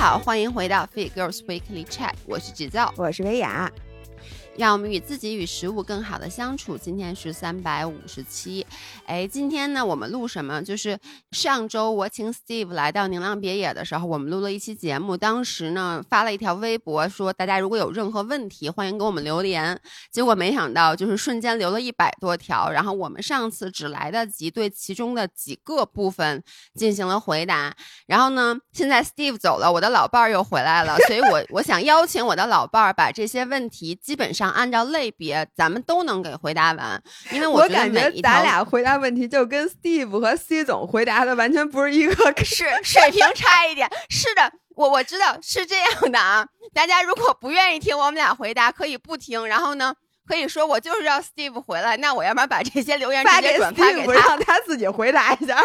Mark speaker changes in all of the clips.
Speaker 1: 好，欢迎回到 Fit Girls Weekly Chat，我是制造，
Speaker 2: 我是薇娅。
Speaker 1: 让我们与自己与食物更好的相处。今天是三百五十七，哎，今天呢，我们录什么？就是上周我请 Steve 来到宁浪别野的时候，我们录了一期节目。当时呢，发了一条微博说，大家如果有任何问题，欢迎给我们留言。结果没想到，就是瞬间留了一百多条。然后我们上次只来得及对其中的几个部分进行了回答。然后呢，现在 Steve 走了，我的老伴儿又回来了，所以我我想邀请我的老伴儿把这些问题基本上。按照类别，咱们都能给回答完，因为
Speaker 2: 我感觉咱俩回答问题就跟 Steve 和 C 总回答的完全不是一个，
Speaker 1: 是水平差一点。是的，我我知道是这样的啊。大家如果不愿意听我们俩回答，可以不听。然后呢，可以说我就是要 Steve 回来，那我要不然把这些留言直接转发给他，
Speaker 2: 让他自己回答一下。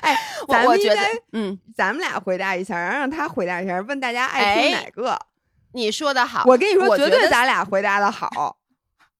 Speaker 2: 哎，咱
Speaker 1: 们觉得，
Speaker 2: 嗯，咱们俩回答一下，然后让他回答一下，问大家爱听哪个。
Speaker 1: 你说的好，
Speaker 2: 我跟你说，绝对咱俩回答的好。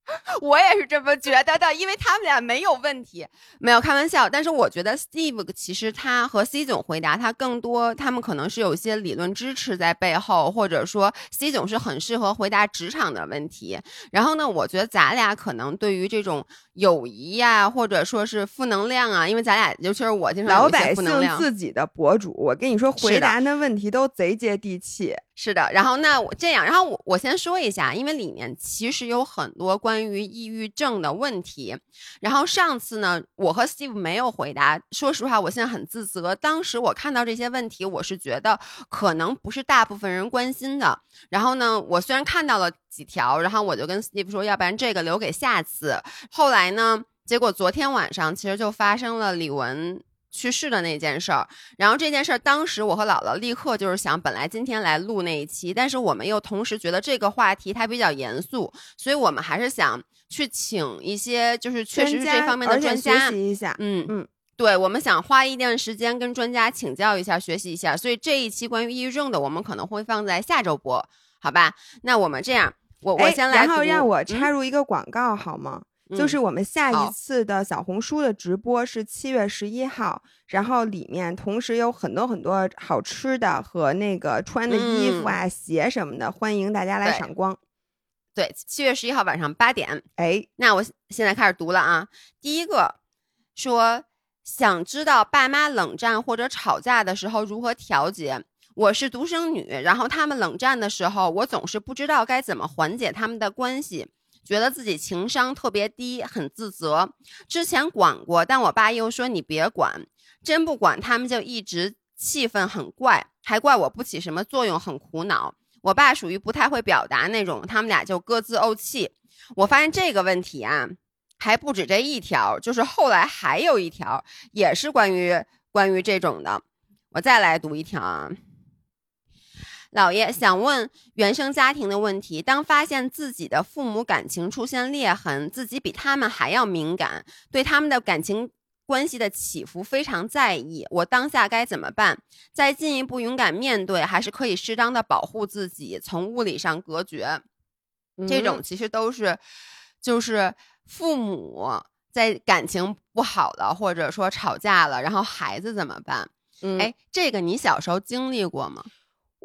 Speaker 1: 我也是这么觉得的，因为他们俩没有问题，没有开玩笑。但是我觉得 Steve 其实他和 C 总回答他更多，他们可能是有一些理论支持在背后，或者说 C 总是很适合回答职场的问题。然后呢，我觉得咱俩可能对于这种友谊呀，或者说是负能量啊，因为咱俩尤其是我经常
Speaker 2: 老百姓自己的博主，我跟你说回答的问题都贼接地气。
Speaker 1: 是的，然后那我这样，然后我我先说一下，因为里面其实有很多关于抑郁症的问题。然后上次呢，我和 Steve 没有回答。说实话，我现在很自责。当时我看到这些问题，我是觉得可能不是大部分人关心的。然后呢，我虽然看到了几条，然后我就跟 Steve 说，要不然这个留给下次。后来呢，结果昨天晚上其实就发生了李玟。去世的那件事儿，然后这件事儿，当时我和姥姥立刻就是想，本来今天来录那一期，但是我们又同时觉得这个话题它比较严肃，所以我们还是想去请一些就是确实是这方面的专家
Speaker 2: 学习一下。
Speaker 1: 嗯嗯，对，我们想花一段时间跟专家请教一下，学习一下。所以这一期关于抑郁症的，我们可能会放在下周播，好吧？那我们这样，我我先来，
Speaker 2: 然后让我插入一个广告好吗？就是我们下一次的小红书的直播是七月十一号，然后里面同时有很多很多好吃的和那个穿的衣服啊、鞋什么的，欢迎大家来赏光。
Speaker 1: 对，七月十一号晚上八点。
Speaker 2: 哎，
Speaker 1: 那我现在开始读了啊。第一个说想知道爸妈冷战或者吵架的时候如何调节。我是独生女，然后他们冷战的时候，我总是不知道该怎么缓解他们的关系。觉得自己情商特别低，很自责。之前管过，但我爸又说你别管，真不管他们就一直气氛很怪，还怪我不起什么作用，很苦恼。我爸属于不太会表达那种，他们俩就各自怄气。我发现这个问题啊，还不止这一条，就是后来还有一条，也是关于关于这种的。我再来读一条啊。老爷想问原生家庭的问题：当发现自己的父母感情出现裂痕，自己比他们还要敏感，对他们的感情关系的起伏非常在意，我当下该怎么办？再进一步勇敢面对，还是可以适当的保护自己，从物理上隔绝？这种其实都是，就是父母在感情不好了，或者说吵架了，然后孩子怎么办？哎，这个你小时候经历过吗？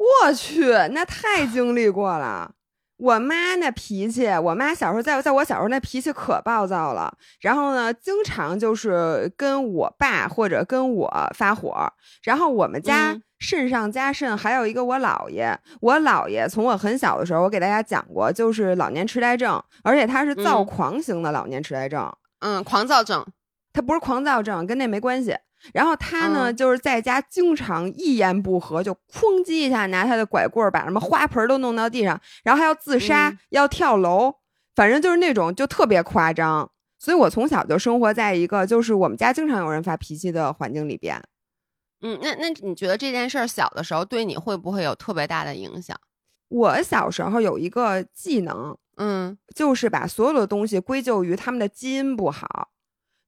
Speaker 2: 我去，那太经历过了。我妈那脾气，我妈小时候在在我小时候那脾气可暴躁了。然后呢，经常就是跟我爸或者跟我发火。然后我们家肾上加肾，还有一个我姥爷。我姥爷从我很小的时候，我给大家讲过，就是老年痴呆症，而且他是躁狂型的老年痴呆症。
Speaker 1: 嗯，狂躁症，
Speaker 2: 他不是狂躁症，跟那没关系。然后他呢，就是在家经常一言不合就哐叽一下拿他的拐棍把什么花盆都弄到地上，然后还要自杀，要跳楼，反正就是那种就特别夸张。所以我从小就生活在一个就是我们家经常有人发脾气的环境里边。
Speaker 1: 嗯，那那你觉得这件事儿小的时候对你会不会有特别大的影响？
Speaker 2: 我小时候有一个技能，
Speaker 1: 嗯，
Speaker 2: 就是把所有的东西归咎于他们的基因不好。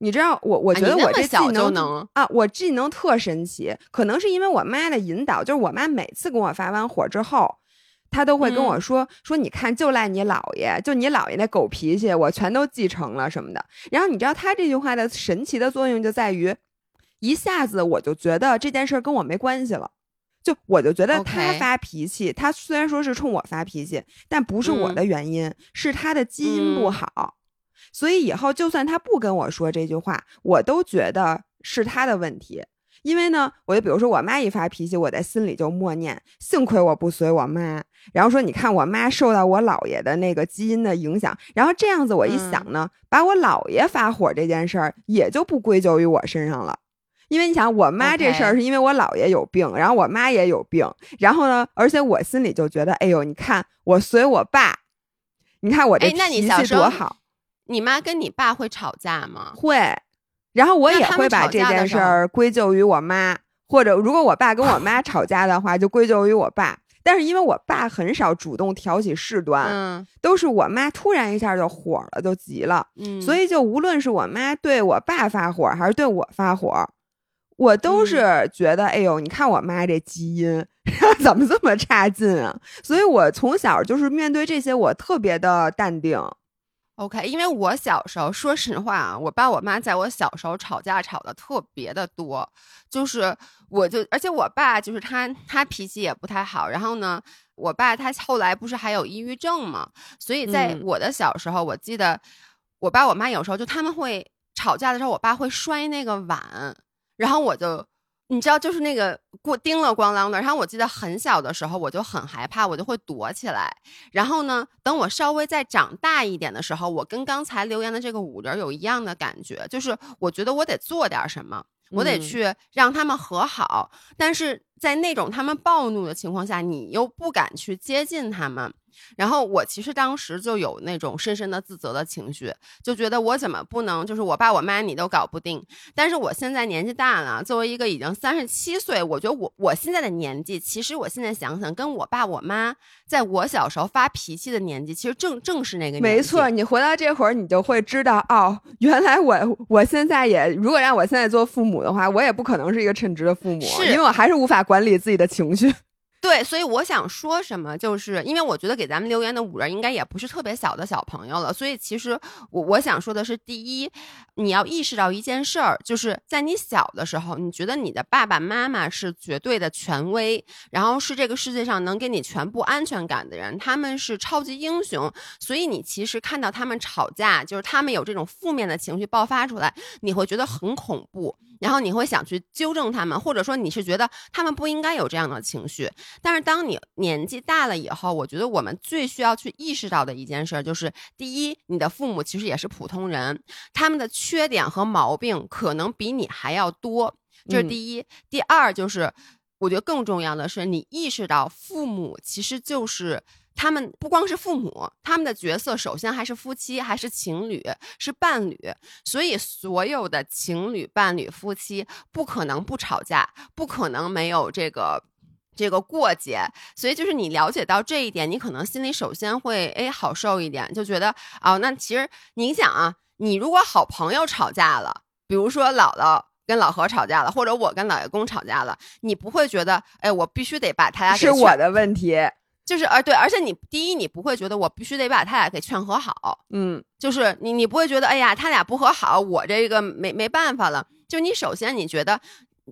Speaker 2: 你知道我，我觉得我这技
Speaker 1: 能
Speaker 2: 啊，我技能特神奇，可能是因为我妈的引导，就是我妈每次跟我发完火之后，她都会跟我说说，你看就赖你姥爷，就你姥爷那狗脾气，我全都继承了什么的。然后你知道她这句话的神奇的作用就在于，一下子我就觉得这件事跟我没关系了，就我就觉得他发脾气他虽然说是冲我发脾气，但不是我的原因，是他的基因不
Speaker 1: 嗯
Speaker 2: 好。所以以后就算他不跟我说这句话，我都觉得是他的问题。因为呢，我就比如说我妈一发脾气，我在心里就默念：幸亏我不随我妈。然后说，你看我妈受到我姥爷的那个基因的影响，然后这样子我一想呢，把我姥爷发火这件事儿也就不归咎于我身上了。因为你想，我妈这事儿是因为我姥爷有病然后我妈也有病，然后呢，而且我心里就觉得，哎呦，你看我随我爸，你看我这脾气多好，
Speaker 1: 你妈跟你爸会吵架吗？
Speaker 2: 会，然后我也会把这件事儿归咎于我妈，或者如果我爸跟我妈吵架的话，就归咎于我爸。但是因为我爸很少主动挑起事端，
Speaker 1: 嗯
Speaker 2: 都是我妈突然一下就火了，就急了。
Speaker 1: 嗯，
Speaker 2: 所以就无论是我妈对我爸发火，还是对我发火，我都
Speaker 1: 嗯
Speaker 2: 是觉得，哎呦，你看我妈这基因怎么这么差劲啊！所以我从小就是面对这些，我特别的淡定。
Speaker 1: OK，因为我小时候，说实话啊，我爸我妈在我小时候吵架吵的特别的多，就是我就，而且我爸就是他，他脾气也不太好。然后呢，我爸他后来不是还有抑郁症嘛，所以在
Speaker 2: 嗯
Speaker 1: 我的小时候，我记得我爸我妈有时候就他们会吵架的时候，我爸会摔那个碗，然后我就。你知道，就是那个过叮了咣啷的。然后我记得很小的时候，我就很害怕，我就会躲起来。然后呢，等我稍微再长大一点的时候，我跟刚才留言的这个五人有一样的感觉，就是我觉得我得做点什么，我得
Speaker 2: 嗯
Speaker 1: 去让他们和好。但是在那种他们暴怒的情况下，你又不敢去接近他们。然后我其实当时就有那种深深的自责的情绪，就觉得我怎么不能，就是我爸我妈你都搞不定。但是我现在年纪大了，作为一个已经三十七岁，我觉得我我现在的年纪，其实我现在想想，跟我爸我妈在我小时候发脾气的年纪，其实正正是那个年纪。
Speaker 2: 没错，你回到这会儿，你就会知道，哦，原来我我现在也，如果让我现在做父母的话，我也不可能是一个称职的父母，因为我还是无法管理自己的情绪。
Speaker 1: 对，所以我想说什么，就是因为我觉得给咱们留言的五人应该也不是特别小的小朋友了，所以其实我我想说的是，第一，你要意识到一件事儿，就是在你小的时候，你觉得你的爸爸妈妈是绝对的权威，然后是这个世界上能给你全部安全感的人，他们是超级英雄，所以你其实看到他们吵架，就是他们有这种负面的情绪爆发出来，你会觉得很恐怖。然后你会想去纠正他们，或者说你是觉得他们不应该有这样的情绪，但是当你年纪大了以后，我觉得我们最需要去意识到的一件事儿就是：第一，你的父母其实也是普通人，他们的缺点和毛病可能比你还要多，这是
Speaker 2: 嗯
Speaker 1: 第一。第二就是，我觉得更重要的是，你意识到父母其实就是。他们不光是父母，他们的角色首先还是夫妻，还是情侣，是伴侣。所以，所有的情侣、伴侣、夫妻不可能不吵架，不可能没有这个这个过节。所以，就是你了解到这一点，你可能心里首先会哎好受一点，就觉得哦，那其实你想啊，你如果好朋友吵架了，比如说姥姥。跟老何吵架了，或者我跟老爷公吵架了，你不会觉得，哎，我必须得把他俩给劝
Speaker 2: 是我的问题，
Speaker 1: 就是而对，而且你第一，你不会觉得我必须得把他俩给劝和好，
Speaker 2: 嗯
Speaker 1: 就是你你不会觉得，哎呀，他俩不和好，我这个没没办法了。就你首先你觉得，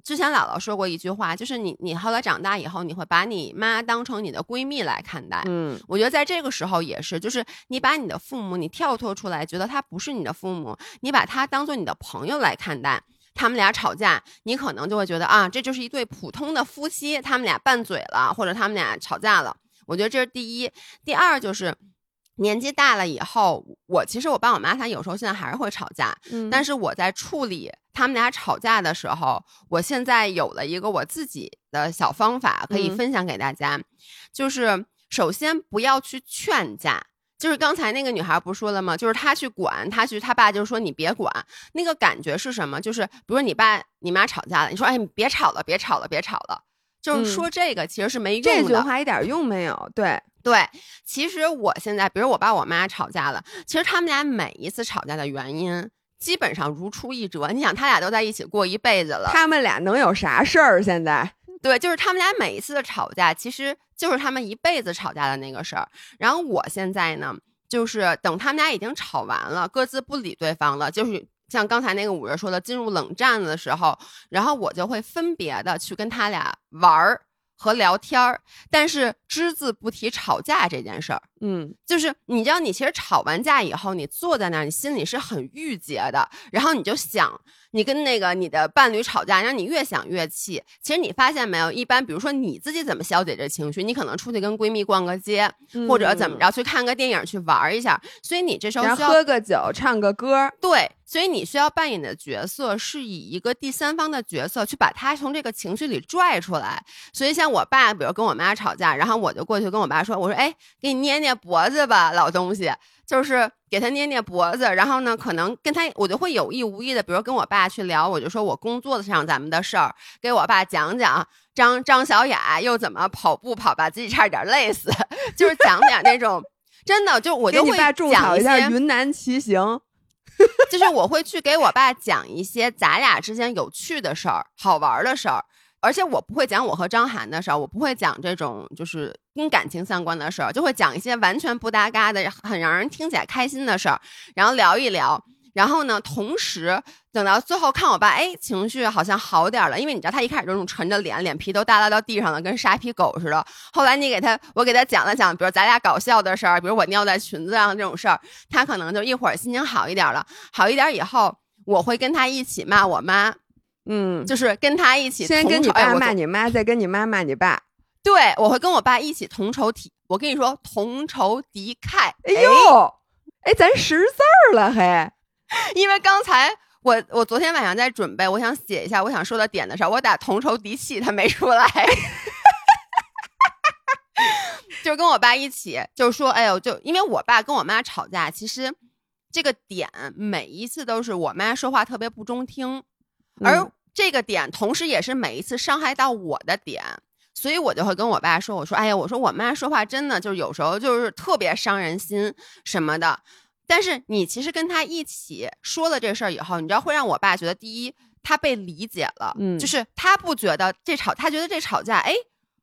Speaker 1: 之前姥姥说过一句话，就是你你后来长大以后，你会把你妈当成你的闺蜜来看待。
Speaker 2: 嗯
Speaker 1: 我觉得在这个时候也是，就是你把你的父母，你跳脱出来，觉得他不是你的父母，你把他当做你的朋友来看待。他们俩吵架，你可能就会觉得啊，这就是一对普通的夫妻，他们俩拌嘴了，或者他们俩吵架了。我觉得这是第一。第二就是年纪大了以后，我其实我爸我妈他有时候现在还是会吵架，
Speaker 2: 嗯，
Speaker 1: 但是我在处理他们俩吵架的时候，我现在有了一个我自己的小方法，可以
Speaker 2: 嗯
Speaker 1: 分享给大家。就是首先不要去劝架，就是刚才那个女孩不是说了吗？就是她去管，她去，她爸就说你别管。那个感觉是什么？就是比如你爸你妈吵架了，你说哎你别吵了，别吵了，别吵了。就是
Speaker 2: 嗯
Speaker 1: 说这个其实是没用的这句，
Speaker 2: 话一点用没有。对，
Speaker 1: 对，其实我现在，比如我爸我妈吵架了，其实他们俩每一次吵架的原因基本上如出一辙。你想，他俩都在一起过一辈子了，
Speaker 2: 他们俩能有啥事儿？现在
Speaker 1: 对，就是他们俩每一次的吵架，其实就是他们一辈子吵架的那个事儿。然后我现在呢，就是等他们俩已经吵完了，各自不理对方了，就是像刚才那个五月说的，进入冷战的时候，然后我就会分别的去跟他俩玩儿。和聊天儿，但是只字不提吵架这件事儿。
Speaker 2: 嗯
Speaker 1: 就是你知道，你其实吵完架以后，你坐在那儿，你心里是很郁结的，然后你就想，你跟那个你的伴侣吵架，让你越想越气。其实你发现没有，一般比如说你自己怎么消解这情绪，你可能出去跟闺蜜逛个街，或者怎么着去看个电影去玩一下，所以你这时候需要
Speaker 2: 喝个酒，唱个歌，
Speaker 1: 对，所以你需要扮演的角色是以一个第三方的角色去把他从这个情绪里拽出来。所以像我爸，比如跟我妈吵架，然后我就过去跟我爸说：“我说，哎，给你捏捏脖子吧，老东西。”就是给他捏捏脖子，然后呢，可能跟他我就会有意无意的，比如跟我爸去聊，我就说我工作上咱们的事儿，给我爸讲讲张张小雅又怎么跑步跑把自己差点累死，就是讲点那种。真的，就我就会
Speaker 2: 给你爸种
Speaker 1: 讲一
Speaker 2: 下
Speaker 1: 些
Speaker 2: 云南骑行。
Speaker 1: 就是我会去给我爸讲一些咱俩之间有趣的事儿、好玩的事儿，而且我不会讲我和张涵的事儿，我不会讲这种就是跟感情相关的事儿，就会讲一些完全不搭嘎的、很让人听起来开心的事儿，然后聊一聊。然后呢，同时等到最后看我爸，哎，情绪好像好点了，因为你知道他一开始这种沉着脸，脸皮都耷拉到地上了，跟沙皮狗似的。后来你给他，我给他讲了讲，比如咱俩搞笑的事儿，比如我尿在裙子上这种事儿，他可能就一会儿心情好一点了。好一点以后，我会跟他一起骂我妈，
Speaker 2: 嗯，
Speaker 1: 就是跟他一起
Speaker 2: 先跟你爸骂你妈，再跟你妈骂你爸。
Speaker 1: 对，我会跟我爸一起同仇敌。我跟你说，同仇敌忾。
Speaker 2: 哎呦，哎，咱识字儿了嘿。
Speaker 1: 因为刚才我我昨天晚上在准备，我想写一下我想说的点的时候，我打同仇敌气，他没出来。就跟我爸一起，就是说，哎呦，就因为我爸跟我妈吵架，其实这个点每一次都是我妈说话特别不中听，而
Speaker 2: 嗯
Speaker 1: 这个点同时也是每一次伤害到我的点。所以我就会跟我爸说：“我说，哎呀，我说我妈说话真的就是有时候就是特别伤人心什么的。但是你其实跟他一起说了这事儿以后，你知道会让我爸觉得，第一，他被理解了，
Speaker 2: 嗯
Speaker 1: 就是他不觉得这吵，他觉得这吵架，哎，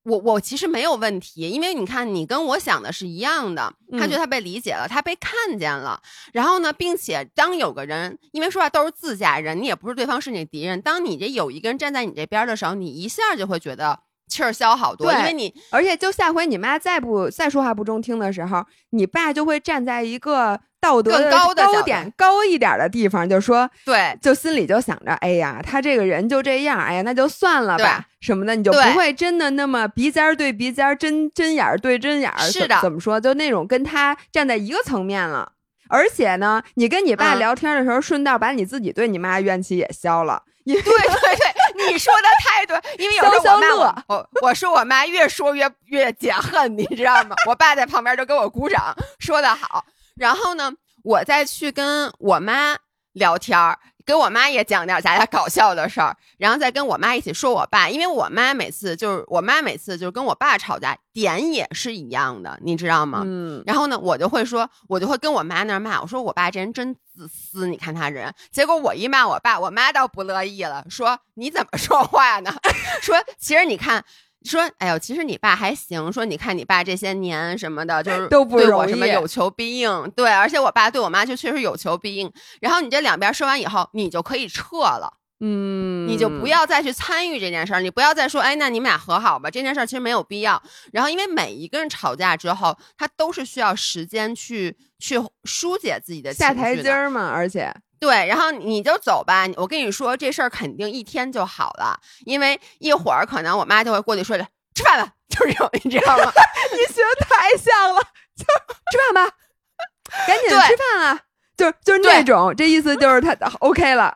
Speaker 1: 我我其实没有问题，因为你看你跟我想的是一样的，他觉得他被理解了，他被看见了，然后呢，并且当有个人，因为说话都是自家人，你也不是对方是你敌人，当你这有一个人站在你这边的时候，你一下就会觉得气儿消好多，
Speaker 2: 对
Speaker 1: 因为你
Speaker 2: 而且就下回你妈再不再说话不中听的时候，你爸就会站在一个道德
Speaker 1: 更高的
Speaker 2: 高点高一点的地方，就说
Speaker 1: 对
Speaker 2: 就心里就想着，哎呀，他这个人就这样，哎呀，那就算了吧，什么的，你就不会真的那么鼻尖儿对鼻尖儿，针针眼儿对针眼
Speaker 1: 是的
Speaker 2: 怎么说，就那种跟他站在一个层面了。而且呢，你跟你爸
Speaker 1: 嗯
Speaker 2: 聊天的时候，顺道把你自己对你妈怨气也消了，因为
Speaker 1: 对对对，你说的太对，因为有时候
Speaker 2: 消消
Speaker 1: 我妈我我我说我妈越说越越解恨，你知道吗？我爸在旁边就给我鼓掌，说的好。然后呢，我再去跟我妈聊天儿，给我妈也讲点咱俩搞笑的事儿，然后再跟我妈一起说我爸，因为我妈每次就是我妈每次就是跟我爸吵架，点也是一样的，你知道吗？
Speaker 2: 嗯，
Speaker 1: 然后呢，我就会说，我就会跟我妈那儿骂，我说我爸这人真自私，你看他人。结果我一骂我爸，我妈倒不乐意了，说你怎么说话呢？说其实你看。说，哎呦，其实你爸还行。说，你看你爸这些年什么的，就是
Speaker 2: 都不
Speaker 1: 对我
Speaker 2: 容易
Speaker 1: 什么有求必应。对，而且我爸对我妈就确实有求必应。然后你这两边说完以后，你就可以撤了。
Speaker 2: 嗯，
Speaker 1: 你就不要再去参与这件事儿，你不要再说，哎，那你们俩和好吧，这件事儿其实没有必要。然后，因为每一个人吵架之后，他都是需要时间去去疏解自己的情
Speaker 2: 下台阶儿嘛，而且
Speaker 1: 对，然后你就走吧。我跟你说，这事儿肯定一天就好了，因为一会儿可能我妈就会过去说着吃饭吧，就是这种，你知道吗？
Speaker 2: 你学得太像了，就吃饭吧，赶紧
Speaker 1: 对
Speaker 2: 吃饭啊！就是就是那种，这意思就是他 OK 了。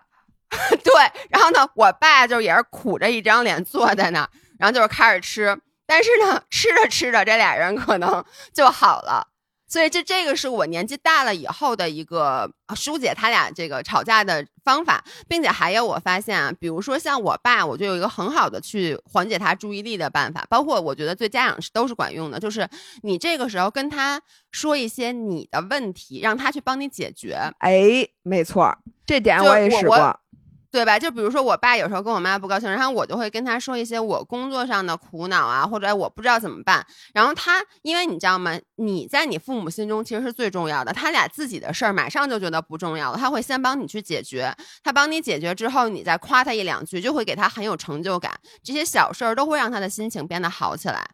Speaker 1: 对，然后呢，我爸就也是苦着一张脸坐在那儿，然后就是开始吃，但是呢，吃着吃着，这俩人可能就好了。所以这这个是我年纪大了以后的一个疏解他俩这个吵架的方法，并且还有我发现啊，比如说像我爸，我就有一个很好的去缓解他注意力的办法，包括我觉得对家长是都是管用的，就是你这个时候跟他说一些你的问题，让他去帮你解决。
Speaker 2: 哎，没错儿，这点我也试过。
Speaker 1: 对吧？就比如说我爸有时候跟我妈不高兴，然后我就会跟他说一些我工作上的苦恼啊，或者我不知道怎么办。然后他，因为你知道吗？你在你父母心中其实是最重要的，他俩自己的事儿马上就觉得不重要了，他会先帮你去解决。他帮你解决之后，你再夸他一两句，就会给他很有成就感。这些小事儿都会让他的心情变得好起来。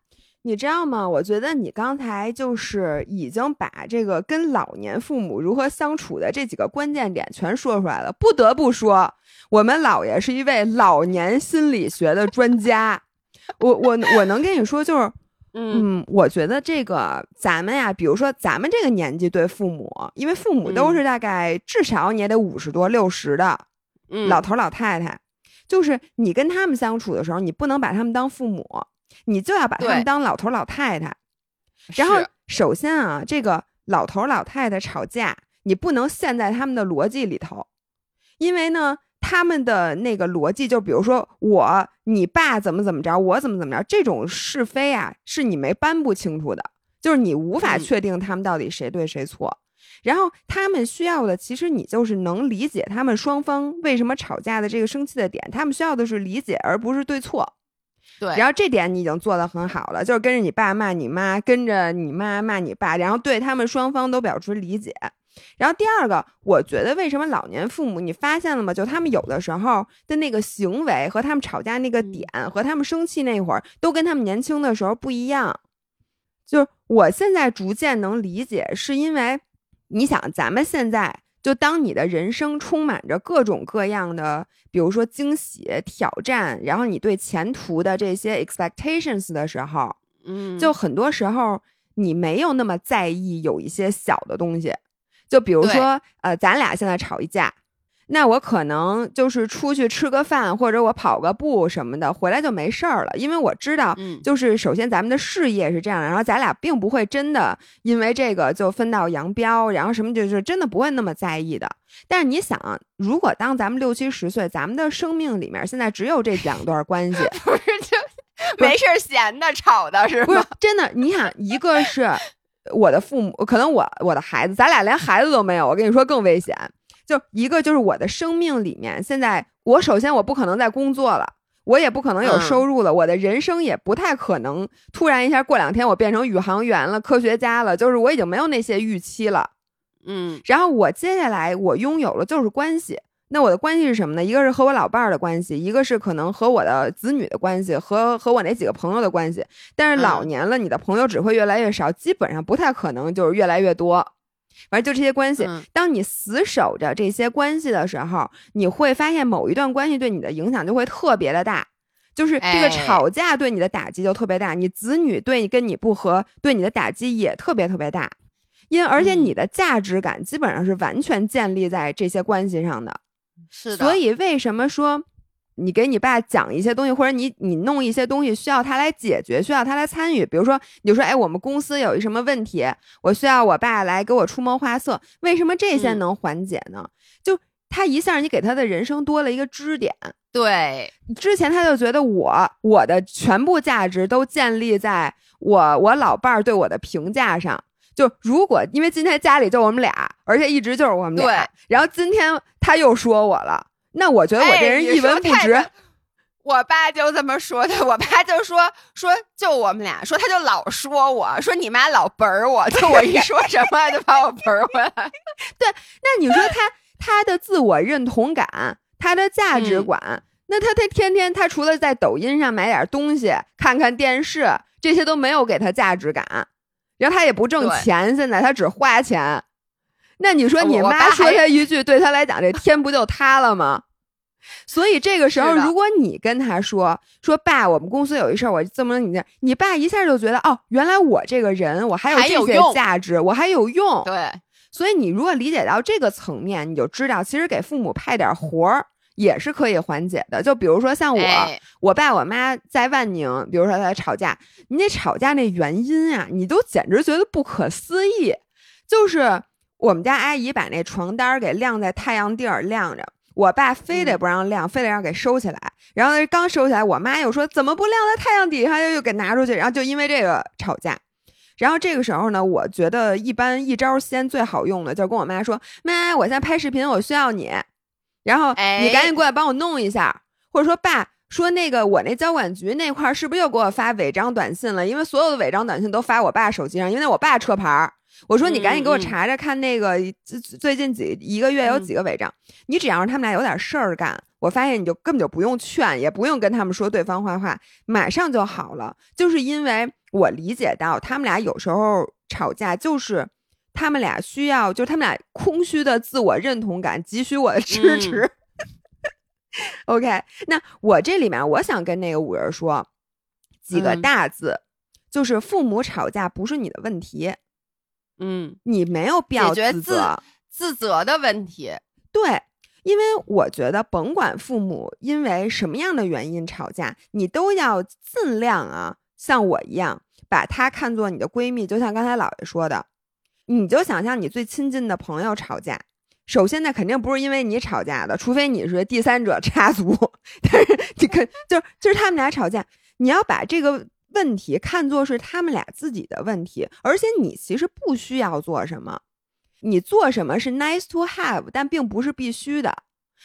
Speaker 2: 你知道吗？我觉得你刚才就是已经把这个跟老年父母如何相处的这几个关键点全说出来了。不得不说，我们姥爷是一位老年心理学的专家。我我我能跟你说，就是 嗯，我觉得这个咱们呀，比如说咱们这个年纪对父母，因为父母都是大概至少你也得五十多六十的老头老太太，就是你跟他们相处的时候，你不能把他们当父母。你就要把他们当老头老太太，然后首先啊，这个老头老太太吵架，你不能陷在他们的逻辑里头，因为呢，他们的那个逻辑就比如说我你爸怎么怎么着，我怎么怎么着，这种是非啊，是你没搬不清楚的，就是你无法确定他们到底谁对谁错。然后他们需要的，其实你就是能理解他们双方为什么吵架的这个生气的点，他们需要的是理解，而不是对错。
Speaker 1: 对，
Speaker 2: 然后这点你已经做得很好了，就是跟着你爸骂你妈，跟着你妈骂你爸，然后对他们双方都表示理解。然后第二个，我觉得为什么老年父母，你发现了吗？就他们有的时候的那个行为和他们吵架那个点，和他们生气那会儿，都跟他们年轻的时候不一样。就是我现在逐渐能理解，是因为你想，咱们现在。就当你的人生充满着各种各样的，比如说惊喜、挑战，然后你对前途的这些 expectations 的时候，
Speaker 1: 嗯，
Speaker 2: 就很多时候你没有那么在意有一些小的东西，就比如说，呃，咱俩现在吵一架。那我可能就是出去吃个饭，或者我跑个步什么的，回来就没事儿了。因为我知道，就是首先咱们的事业是这样，然后咱俩并不会真的因为这个就分道扬镳，然后什么就是真的不会那么在意的。但是你想，如果当咱们六七十岁，咱们的生命里面现在只有这两段关系，
Speaker 1: 不是就没事闲的吵的是吗？
Speaker 2: 不是真的，你想，一个是我的父母，可能我我的孩子，咱俩连孩子都没有，我跟你说更危险。就一个就是我的生命里面，现在我首先我不可能再工作了，我也不可能有收入了，我的人生也不太可能突然一下过两天我变成宇航员了、科学家了，就是我已经没有那些预期了，
Speaker 1: 嗯，
Speaker 2: 然后我接下来我拥有了就是关系，那我的关系是什么呢？一个是和我老伴儿的关系，一个是可能和我的子女的关系，和和我那几个朋友的关系。但是老年了，你的朋友只会越来越少，基本上不太可能就是越来越多。反正就这些关系，当你死守着这些关系的时候，你会发现某一段关系对你的影响就会特别的大，就是这个吵架对你的打击就特别大，你子女对你跟你不和对你的打击也特别特别大，因为而且你的价值感基本上是完全建立在这些关系上的，
Speaker 1: 是。
Speaker 2: 的。所以为什么说？你给你爸讲一些东西，或者你你弄一些东西，需要他来解决，需要他来参与。比如说，你就说，哎，我们公司有一什么问题，我需要我爸来给我出谋划策。为什么这些能缓解呢？就他一下，你给他的人生多了一个支点。
Speaker 1: 对，
Speaker 2: 之前他就觉得我我的全部价值都建立在我我老伴儿对我的评价上。就如果因为今天家里就我们俩，而且一直就是我们俩，然后今天他又说我了。那我觉得我这人一文不值。
Speaker 1: 我爸就这么说的，我爸就说说就我们俩说，他就老说我说你妈老儿我，就我一说什么就把我儿回来。
Speaker 2: 对，那你说他他的自我认同感，他的价值观，那他他天天他除了在抖音上买点东西，看看电视，这些都没有给他价值感，然后他也不挣钱，现在他只花钱。那你说你妈说他一句，对他来讲，这天不就塌了吗？所以这个时候，如果你跟他说说爸，我们公司有一事儿，我这么你这，你爸一下就觉得哦，原来我这个人我还有这些价值，我还有用。
Speaker 1: 对，
Speaker 2: 所以你如果理解到这个层面，你就知道，其实给父母派点活儿也是可以缓解的。就比如说像我，我爸我妈在万宁，比如说他吵架，你那吵架那原因啊，你都简直觉得不可思议。就是我们家阿姨把那床单给晾在太阳地儿晾着。我爸非得不让晾，非得让给收起来。然后刚收起来，我妈又说怎么不晾在太阳底下，又又给拿出去。然后就因为这个吵架。然后这个时候呢，我觉得一般一招先最好用的，就是跟我妈说：“妈，我现在拍视频，我需要你。”然后
Speaker 1: 哎
Speaker 2: 你赶紧过来帮我弄一下，或者说爸说那个我那交管局那块儿是不是又给我发违章短信了？因为所有的违章短信都发我爸手机上，因为那我爸车牌儿。我说你赶紧给我查查看那个最最近几一个月有
Speaker 1: 嗯。
Speaker 2: 几个违章，你只要让他们俩有点事儿干，我发现你就根本就不用劝，也不用跟他们说对方坏话，马上就好了。就是因为我理解到他们俩有时候吵架，就是他们俩需要，就是他们俩空虚的自我认同感急需我的支持。OK，那我这里面我想跟那个五人说几个
Speaker 1: 嗯。
Speaker 2: 大字，就是父母吵架不是你的问题，
Speaker 1: 嗯，
Speaker 2: 你没有必要
Speaker 1: 自
Speaker 2: 自责。
Speaker 1: 自责的问题。
Speaker 2: 对，因为我觉得甭管父母因为什么样的原因吵架，你都要尽量啊，像我一样把她看作你的闺蜜，就像刚才姥爷说的，你就想象你最亲近的朋友吵架。首先呢，肯定不是因为你吵架的，除非你是第三者 插足。但是你看，就是就是他们俩吵架，你要把这个问题看作是他们俩自己的问题，而且你其实不需要做什么，你做什么是 nice to have，但并不是必须的。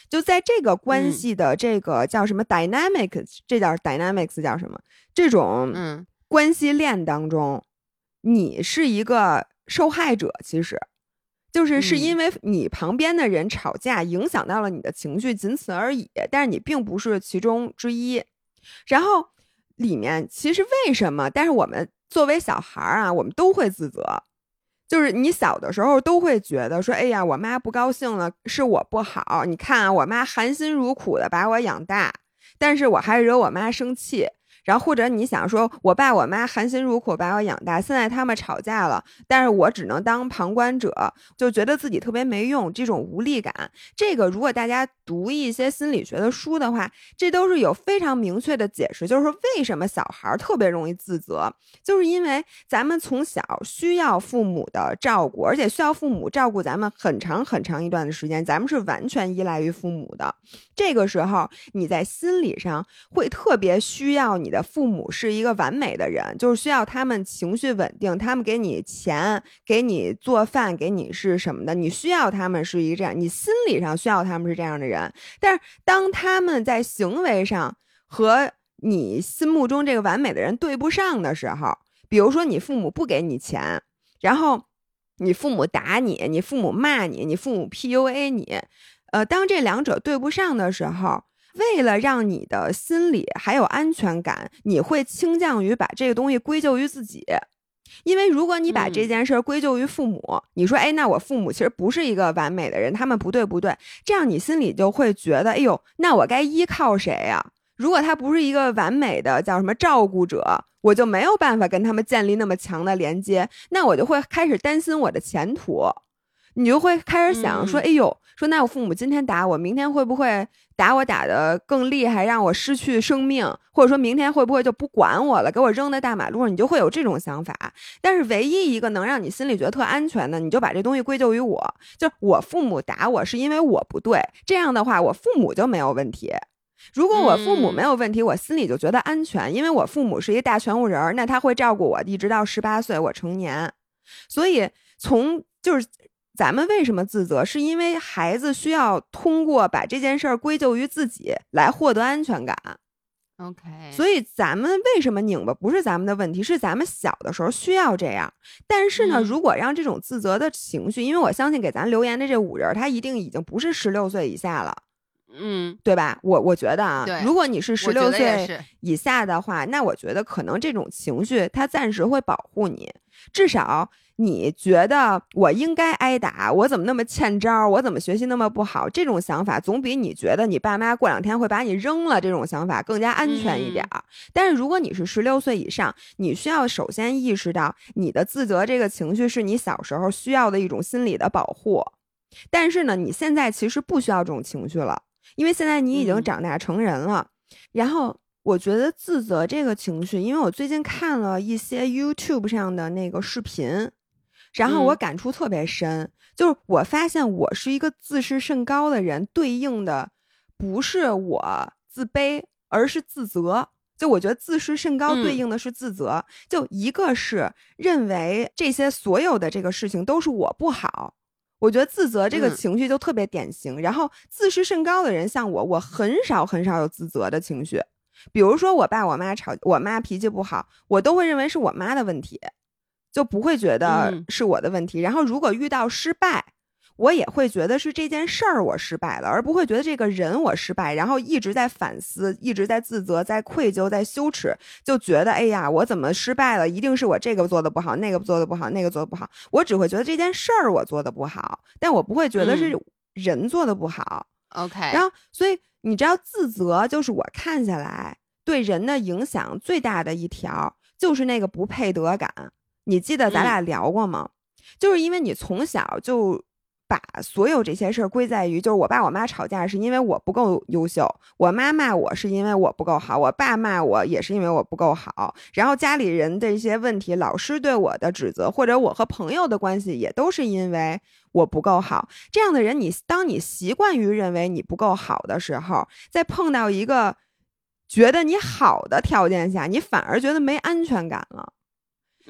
Speaker 2: 就在这个关
Speaker 1: 嗯
Speaker 2: 系的这个叫什么 dynamic，、这叫 dynamics 叫什么？这种
Speaker 1: 嗯
Speaker 2: 关系链当中，你是一个受害者，其实就是是
Speaker 1: 嗯
Speaker 2: 因为你旁边的人吵架影响到了你的情绪，仅此而已。但是你并不是其中之一。然后里面其实为什么？但是我们作为小孩儿啊，我们都会自责。就是你小的时候都会觉得说，哎呀，我妈不高兴了，是我不好。你看啊，我妈含辛茹苦的把我养大，但是我还惹我妈生气。然后或者你想说，我爸我妈含辛茹苦把我养大，现在他们吵架了，但是我只能当旁观者，就觉得自己特别没用，这种无力感。这个如果大家读一些心理学的书的话，这都是有非常明确的解释，就是说为什么小孩儿特别容易自责，就是因为咱们从小需要父母的照顾，而且需要父母照顾咱们很长很长一段的时间，咱们是完全依赖于父母的。这个时候，你在心理上会特别需要你的父母是一个完美的人，就是需要他们情绪稳定，他们给你钱，给你做饭，给你是什么的，你需要他们是一个这样，你心理上需要他们是这样的人。但是当他们在行为上和你心目中这个完美的人对不上的时候，比如说你父母不给你钱，然后你父母打你，你父母骂你，你父母 PUA 你，呃，当这两者对不上的时候，为了让你的心里还有安全感，你会倾向于把这个东西归咎于自己。因为如果你把这
Speaker 1: 嗯
Speaker 2: 件事儿归咎于父母，你说，哎，那我父母其实不是一个完美的人，他们不对不对，这样你心里就会觉得，哎呦，那我该依靠谁呀、如果他不是一个完美的叫什么照顾者，我就没有办法跟他们建立那么强的连接，那我就会开始担心我的前途。你就会开始想说，
Speaker 1: 嗯
Speaker 2: 哎呦，说那我父母今天打我，明天会不会打我打的更厉害，让我失去生命，或者说明天会不会就不管我了，给我扔在大马路上？你就会有这种想法。但是唯一一个能让你心里觉得特安全的，你就把这东西归咎于我，就是我父母打我是因为我不对，这样的话我父母就没有问题。如果我父母
Speaker 1: 嗯
Speaker 2: 没有问题，我心里就觉得安全，因为我父母是一个大全乎人儿，那他会照顾我一直到十八岁我成年。所以从就是咱们为什么自责，是因为孩子需要通过把这件事儿归咎于自己来获得安全感。
Speaker 1: ，OK，
Speaker 2: 所以咱们为什么拧巴，不是咱们的问题，是咱们小的时候需要这样。但是呢，
Speaker 1: 嗯
Speaker 2: 如果让这种自责的情绪，因为我相信给咱留言的这五人，他一定已经不是十六岁以下了。
Speaker 1: 嗯，
Speaker 2: 对吧？我我觉得啊，如果你是十六岁以下的话，那我觉得可能这种情绪它暂时会保护你，至少你觉得我应该挨打，我怎么那么欠招，我怎么学习那么不好，这种想法总比你觉得你爸妈过两天会把你扔了这种想法更加安全一点儿。但是如果你是十六岁以上，你需要首先意识到你的自责这个情绪是你小时候需要的一种心理的保护，但是呢，你现在其实不需要这种情绪了。因为现在你已经
Speaker 1: 嗯
Speaker 2: 长大成人了，然后我觉得自责这个情绪，因为我最近看了一些 YouTube 上的那个视频，然后我
Speaker 1: 嗯
Speaker 2: 感触特别深，就是我发现我是一个自视甚高的人，对应的不是我自卑，而是自责。就我觉得自视甚高对
Speaker 1: 嗯
Speaker 2: 应的是自责，就一个是认为这些所有的这个事情都是我不好，我觉得自责这个
Speaker 1: 嗯
Speaker 2: 情绪就特别典型。然后自视甚高的人，像我，我很少很少有自责的情绪。比如说我爸我妈吵，我妈脾气不好，我都会认为是我妈的问题，就不会觉得
Speaker 1: 嗯
Speaker 2: 是我的问题。然后如果遇到失败，我也会觉得是这件事儿我失败了，而不会觉得这个人我失败，然后一直在反思，一直在自责，在愧疚，在羞耻，就觉得哎呀，我怎么失败了？一定是我这个做的不好，那个做的不好，那个做的不好。我只会觉得这件事儿我做的不好，但我不会觉得是人做的不好。
Speaker 1: OK，
Speaker 2: 然后，所以你知道，自责就是我看下来对人的影响最大的一条，就是那个不配得感。你记得咱俩聊过吗？就是因为你从小就把所有这些事儿归在于，就是我爸我妈吵架是因为我不够优秀，我妈骂我是因为我不够好，我爸骂我也是因为我不够好，然后家里人的一些问题，老师对我的指责，或者我和朋友的关系，也都是因为我不够好。这样的人你，当你习惯于认为你不够好的时候，再碰到一个觉得你好的条件下，你反而觉得没安全感了。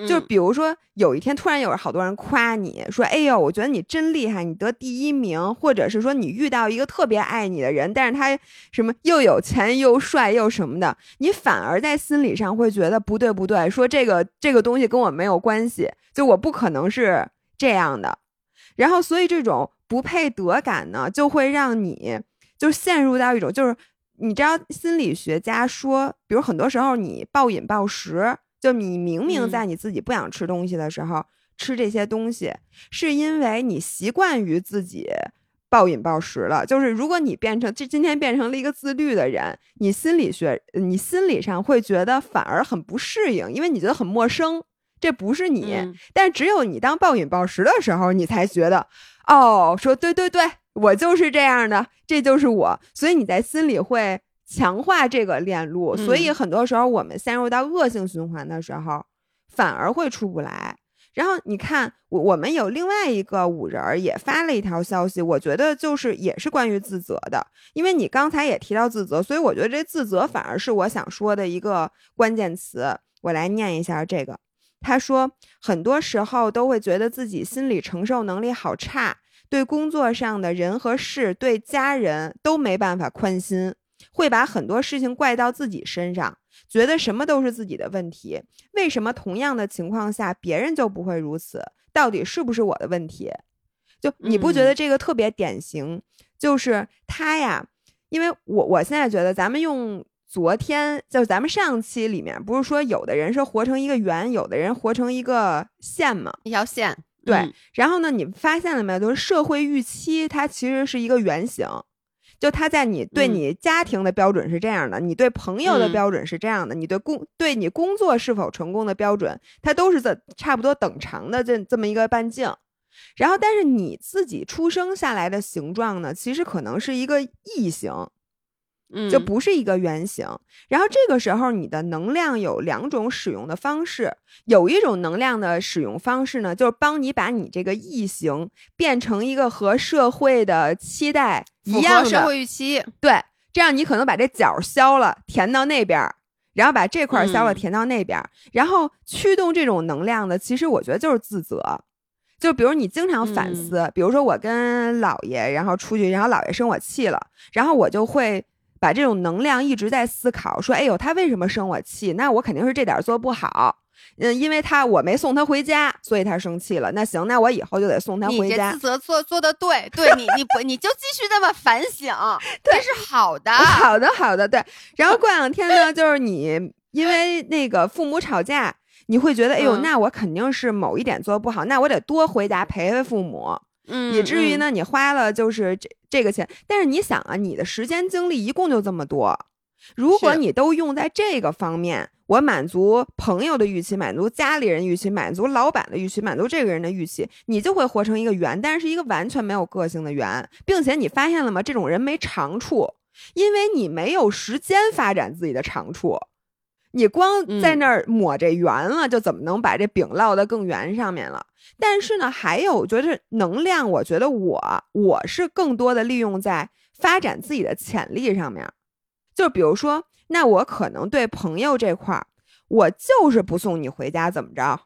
Speaker 2: 就
Speaker 1: 嗯
Speaker 2: 比如说，有一天突然有好多人夸你说：“哎呦，我觉得你真厉害，你得第一名。”或者是说你遇到一个特别爱你的人，但是他什么又有钱又帅又什么的，你反而在心理上会觉得不对不对，说这个这个东西跟我没有关系，就我不可能是这样的。然后，所以这种不配得感呢，就会让你就陷入到一种就是。你知道心理学家说，比如很多时候你暴饮暴食，就你明明
Speaker 1: 嗯
Speaker 2: 在你自己不想吃东西的时候、吃这些东西，是因为你习惯于自己暴饮暴食了。就是如果你变成这今天变成了一个自律的人，你心理学你心理上会觉得反而很不适应，因为你觉得很陌生，这不是你。
Speaker 1: 嗯
Speaker 2: 但只有你当暴饮暴食的时候，你才觉得，哦，说对对对，我就是这样的，这就是我。所以你在心里会强化这个链路。所以
Speaker 1: 嗯
Speaker 2: 很多时候我们陷入到恶性循环的时候，反而会出不来。然后你看，我我们有另外一个五人儿也发了一条消息，我觉得就是也是关于自责的，因为你刚才也提到自责，所以我觉得这自责反而是我想说的一个关键词。我来念一下这个。他说，很多时候都会觉得自己心理承受能力好差，对工作上的人和事，对家人都没办法宽心，会把很多事情怪到自己身上，觉得什么都是自己的问题。为什么同样的情况下别人就不会如此？到底是不是我的问题？就你不觉得
Speaker 1: 嗯
Speaker 2: 这个特别典型？就是他呀，因为我我现在觉得咱们用昨天，就咱们上期里面不是说有的人是活成一个圆，有的人活成一个线吗？
Speaker 1: 一条线，
Speaker 2: 对
Speaker 1: 嗯
Speaker 2: 然后呢，你发现了没有？就是社会预期它其实是一个圆形，就它在你对
Speaker 1: 嗯
Speaker 2: 你家庭的标准是这样的，你对朋友的
Speaker 1: 嗯
Speaker 2: 标准是这样的，你对工对你工作是否成功的标准，它都是在差不多等长的这这么一个半径。然后，但是你自己出生下来的形状呢，其实可能是一个异形，
Speaker 1: 嗯，
Speaker 2: 就不是一个圆形。然后这个时候，你的能量有两种使用的方式，有一种能量的使用方式呢，就是帮你把你这个异形变成一个和社会的期待一样的，
Speaker 1: 会预期，
Speaker 2: 对，这样你可能把这角削了，填到那边儿。然后把这块儿削了，
Speaker 1: 嗯
Speaker 2: 填到那边儿，然后驱动这种能量的，其实我觉得就是自责。就比如你经常反思，比如说我跟姥爷然后出去，然后姥爷生我气了，然后我就会把这种能量一直在思考，说，哎呦，他为什么生我气？那我肯定是这点做不好，嗯，因为他我没送他回家，所以他生气了。那行，那我以后就得送他回家
Speaker 1: 你这自。责做做的对，对你你不你就继续这么反省，这是好的。
Speaker 2: 好的，好的，对。然后过两天呢，就是你因为那个父母吵架，你会觉得，哎呦，
Speaker 1: 嗯
Speaker 2: 那我肯定是某一点做的不好，那我得多回家陪陪父母。
Speaker 1: 嗯，
Speaker 2: 以至于
Speaker 1: 嗯，
Speaker 2: 呢，你花了就是这这个钱，但是你想啊，你的时间精力一共就这么多，如果你都用在这个方面，我满足朋友的预期，满足家里人预期，满足老板的预期，满足这个人的预期，你就会活成一个圆，但是是一个完全没有个性的圆，并且你发现了吗？这种人没长处，因为你没有时间发展自己的长处。你光在
Speaker 1: 嗯
Speaker 2: 那儿抹这圆了，就怎么能把这饼烙得更圆上面了？但是呢，还有，我觉得能量，我觉得我我是更多的利用在发展自己的潜力上面。就比如说，那我可能对朋友这块儿，我就是不送你回家，怎么着？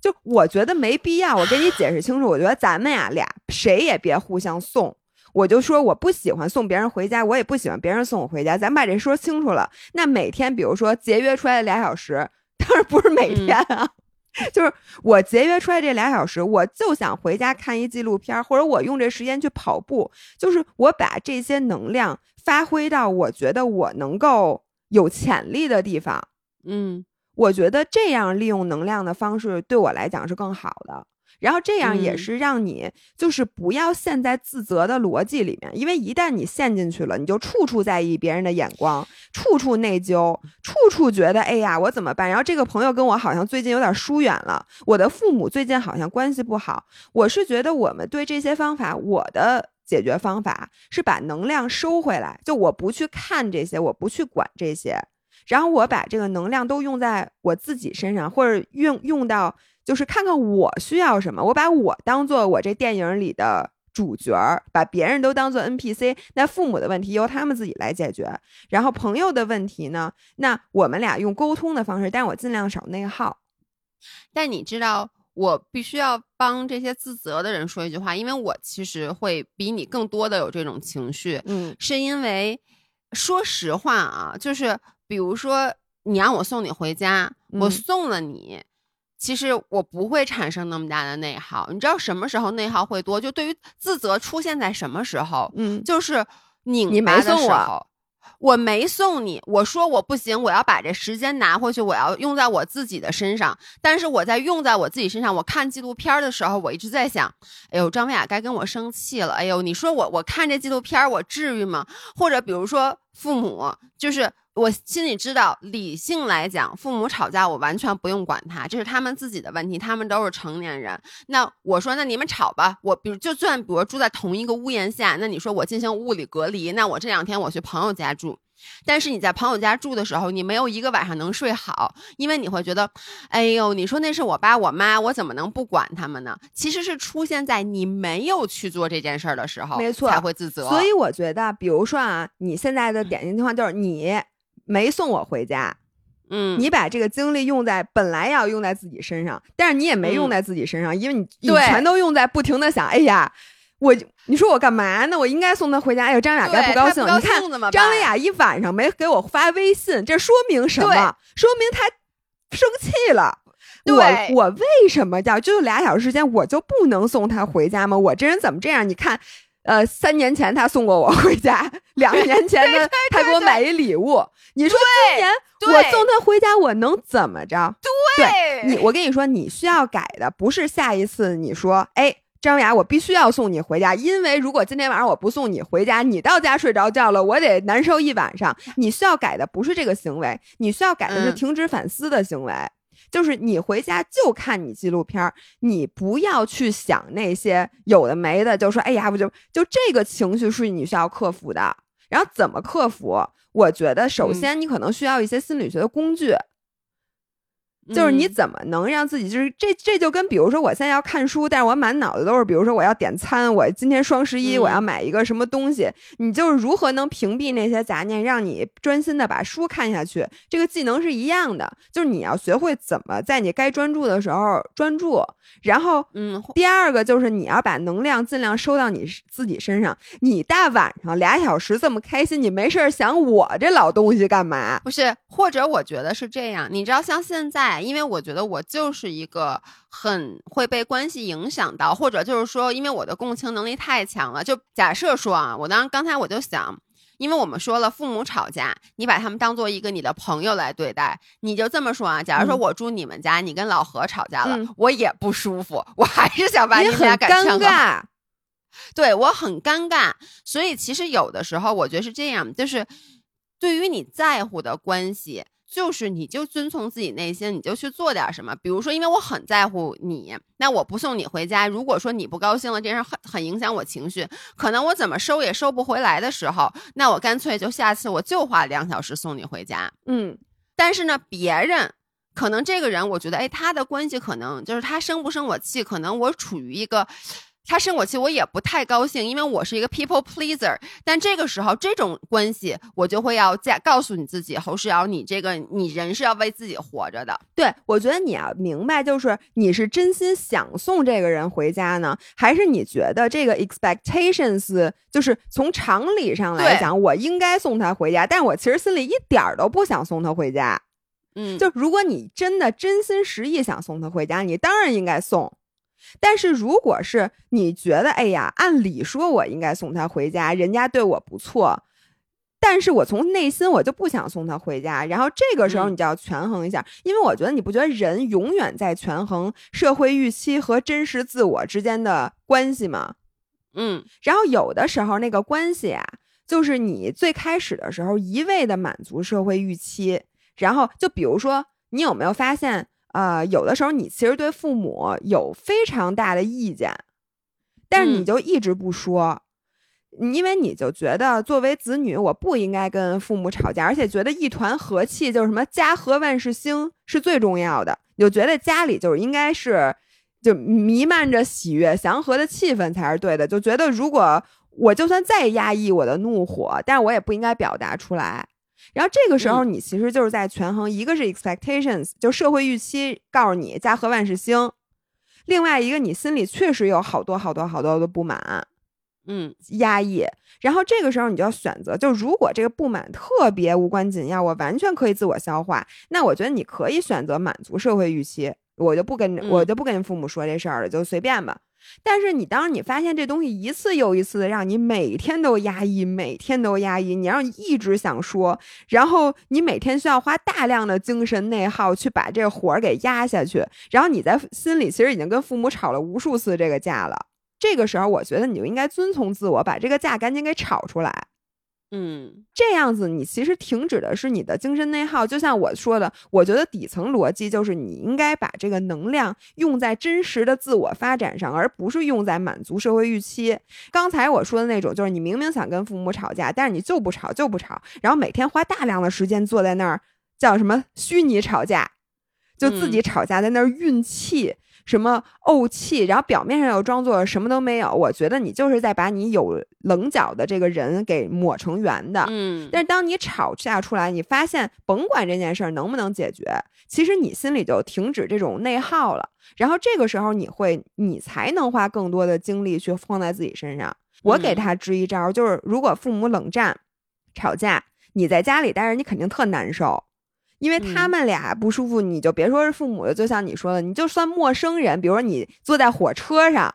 Speaker 2: 就我觉得没必要，我跟你解释清楚。我觉得咱们呀俩谁也别互相送。我就说我不喜欢送别人回家，我也不喜欢别人送我回家。咱把这说清楚了。那每天，比如说节约出来的俩小时，当然不是每天啊，就是我节约出来这俩小时，我就想回家看一纪录片，或者我用这时间去跑步，就是我把这些能量发挥到我觉得我能够有潜力的地方。
Speaker 1: 嗯，
Speaker 2: 我觉得这样利用能量的方式对我来讲是更好的。然后这样也
Speaker 1: 嗯
Speaker 2: 是让你就是不要陷在自责的逻辑里面，因为一旦你陷进去了，你就处处在意别人的眼光，处处内疚，处处觉得哎呀我怎么办？然后这个朋友跟我好像最近有点疏远了，我的父母最近好像关系不好。我是觉得我们对这些方法，我的解决方法是把能量收回来，就我不去看这些，我不去管这些。然后我把这个能量都用在我自己身上，或者用用到，就是看看我需要什么。我把我当做我这电影里的主角儿，把别人都当做 NPC。那父母的问题由他们自己来解决，然后朋友的问题呢，那我们俩用沟通的方式，但我尽量少内耗。
Speaker 1: 但你知道，我必须要帮这些自责的人说一句话，因为我其实会比你更多的有这种情绪，
Speaker 2: 嗯
Speaker 1: 是因为说实话啊，就是比如说你让我送你回家，我
Speaker 2: 嗯
Speaker 1: 送了你。其实我不会产生那么大的内耗，你知道什么时候内耗会多？就对于自责出现在什么时候？
Speaker 2: 嗯，
Speaker 1: 就是拧
Speaker 2: 你没
Speaker 1: 巴的时候，我我没送你，我说我不行，我要把这时间拿回去，我要用在我自己的身上。但是我在用在我自己身上，我看纪录片的时候，我一直在想，哎呦，张文雅该跟我生气了。哎呦，你说我我看这纪录片，我至于吗？或者比如说父母，就是。我心里知道，理性来讲，父母吵架我完全不用管他，这是他们自己的问题，他们都是成年人。那我说，那你们吵吧。我比如就算比如住在同一个屋檐下，那你说我进行物理隔离，那我这两天我去朋友家住。但是你在朋友家住的时候，你没有一个晚上能睡好，因为你会觉得，哎呦，你说那是我爸我妈，我怎么能不管他们呢？其实是出现在你没有去做这件事儿的时候，
Speaker 2: 没错
Speaker 1: 才会自责。
Speaker 2: 所以我觉得，比如说啊，你现在的典型情况就是你没送我回家，
Speaker 1: 嗯，
Speaker 2: 你把这个精力用在本来要用在自己身上，但是你也没用在自己身上，因为你你
Speaker 1: 对
Speaker 2: 全都用在不停的想，哎呀，我你说我干嘛呢？我应该送他回家。哎呦，张雅该
Speaker 1: 不
Speaker 2: 高兴。
Speaker 1: 他不高
Speaker 2: 你看张维雅一晚上没给我发微信，这说明什么？说明他生气了。我我为什么要就俩小时时间我就不能送他回家吗？我这人怎么这样？你看。呃，三年前他送过我回家，两年前呢，他给我买一礼物。你说今年我送他回家，我能怎么着？
Speaker 1: 对
Speaker 2: 你，我跟你说，你需要改的不是下一次你说，哎，张雅，我必须要送你回家，因为如果今天晚上我不送你回家，你到家睡着觉了，我得难受一晚上。你需要改的不是这个行为，你需要改的是
Speaker 1: 嗯
Speaker 2: 停止反思的行为。就是你回家就看你纪录片儿，你不要去想那些有的没的，就说哎呀，不就就这个情绪是你需要克服的。然后怎么克服？我觉得首
Speaker 1: 嗯
Speaker 2: 先你可能需要一些心理学的工具。就是你
Speaker 1: 嗯
Speaker 2: 怎么能让自己，就是这这就跟比如说我现在要看书，但是我满脑子都是，比如说我要点餐，我今天双十一
Speaker 1: 嗯
Speaker 2: 我要买一个什么东西，你就是如何能屏蔽那些杂念，让你专心的把书看下去，这个技能是一样的，就是你要学会怎么在你该专注的时候专注，然后
Speaker 1: 嗯，
Speaker 2: 第二个就是你要把能量尽量收到你自己身上。你大晚上俩小时这么开心，你没事想我这老东西干嘛？
Speaker 1: 不是，或者我觉得是这样，你知道，像现在，因为我觉得我就是一个很会被关系影响到，或者就是说，因为我的共情能力太强了。就假设说啊，我当刚才我就想，因为我们说了，父母吵架，你把他们当做一个你的朋友来对待，你就这么说啊。假如说
Speaker 2: 嗯
Speaker 1: 我住你们家，你跟老何吵架了，
Speaker 2: 嗯
Speaker 1: 我也不舒服，我还是想把你
Speaker 2: 你很
Speaker 1: 们俩赶
Speaker 2: 尴尬。
Speaker 1: 对我很尴尬，所以其实有的时候我觉得是这样，就是对于你在乎的关系，就是你就遵从自己内心，你就去做点什么。比如说，因为我很在乎你，那我不送你回家，如果说你不高兴了，这件事很很影响我情绪，可能我怎么收也收不回来的时候，那我干脆就下次我就花两小时送你回家。
Speaker 2: 嗯，
Speaker 1: 但是呢，别人可能这个人，我觉得，哎，他的关系可能就是他生不生我气，可能我处于一个他生我气，我也不太高兴，因为我是一个 people pleaser。但这个时候，这种关系我就会要再告诉你自己，侯世瑶，你这个你人是要为自己活着的。
Speaker 2: 对，我觉得你要明白，就是你是真心想送这个人回家呢，还是你觉得这个 expectations 就是从常理上来讲，我应该送他回家，但是我其实心里一点儿都不想送他回家。
Speaker 1: 嗯，
Speaker 2: 就如果你真的真心实意想送他回家，你当然应该送。但是如果是你觉得，哎呀，按理说我应该送他回家，人家对我不错，但是我从内心我就不想送他回家。然后这个时候你就要权衡一下，因为我觉得你不觉得人永远在权衡社会预期和真实自我之间的关系吗？
Speaker 1: 嗯，
Speaker 2: 然后有的时候那个关系啊，就是你最开始的时候一味的满足社会预期，然后就比如说，你有没有发现？呃，有的时候你其实对父母有非常大的意见，但是你就一直不说，因为你就觉得作为子女，我不应该跟父母吵架，而且觉得一团和气就是什么家和万事兴是最重要的，你就觉得家里就是应该是就弥漫着喜悦祥和的气氛才是对的，就觉得如果我就算再压抑我的怒火，但是我也不应该表达出来。然后这个时候，你其实就是在权衡，一个是 expectations，就社会预期告诉你家和万事兴；另外一个，你心里确实有好多好多好多的不满，
Speaker 1: 嗯，
Speaker 2: 压抑。然后这个时候，你就要选择，就如果这个不满特别无关紧要，我完全可以自我消化，那我觉得你可以选择满足社会预期，我就不跟我就不跟父母说这事儿了，就随便吧。但是你当你发现这东西一次又一次的让你每天都压抑，每天都压抑，你让你一直想说，然后你每天需要花大量的精神内耗去把这个火给压下去，然后你在心里其实已经跟父母吵了无数次这个架了。这个时候，我觉得你就应该遵从自我，把这个架赶紧给吵出来。
Speaker 1: 嗯，
Speaker 2: 这样子你其实停止的是你的精神内耗。就像我说的，我觉得底层逻辑就是你应该把这个能量用在真实的自我发展上，而不是用在满足社会预期。刚才我说的那种，就是你明明想跟父母吵架，但是你就不吵，就不吵，然后每天花大量的时间坐在那儿，叫什么虚拟吵架，就自己吵架在那儿运气。什么怄气，然后表面上又装作什么都没有。我觉得你就是在把你有棱角的这个人给抹成圆的。
Speaker 1: 嗯，
Speaker 2: 但是当你吵架出来，你发现甭管这件事儿能不能解决，其实你心里就停止这种内耗了。然后这个时候，你会你才能花更多的精力去放在自己身上。我给他支一招，就是如果父母冷战、吵架，你在家里待着，你肯定特难受。因为他们俩不舒服，你就别说是父母了，就像你说的，你就算陌生人，比如说你坐在火车上，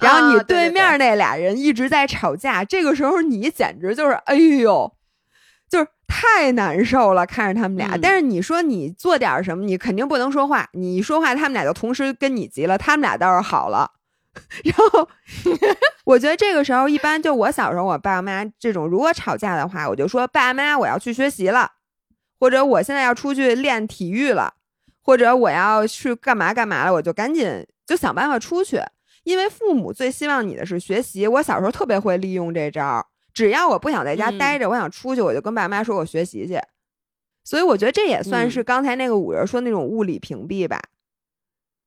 Speaker 2: 然后你对面那俩人一直在吵架，这个时候你简直就是哎呦，就是太难受了，看着他们俩。但是你说你做点什么，你肯定不能说话，你一说话，他们俩就同时跟你急了，他们俩倒是好了。然后 我觉得这个时候一般就我小时候，我爸妈这种如果吵架的话，我就说爸妈，我要去学习了。或者我现在要出去练体育了，或者我要去干嘛干嘛了，我就赶紧就想办法出去，因为父母最希望你的是学习。我小时候特别会利用这招，只要我不想在家待着，我想出去，我就跟爸妈说我学习去。所以我觉得这也算是刚才那个五人说那种物理屏蔽吧。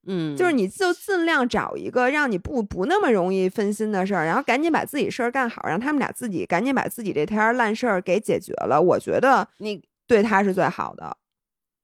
Speaker 1: 嗯，
Speaker 2: 就是你就尽量找一个让你不不那么容易分心的事儿，然后赶紧把自己事儿干好，让他们俩自己赶紧把自己这摊烂事儿给解决了。我觉得
Speaker 1: 你。
Speaker 2: 对他是最好的。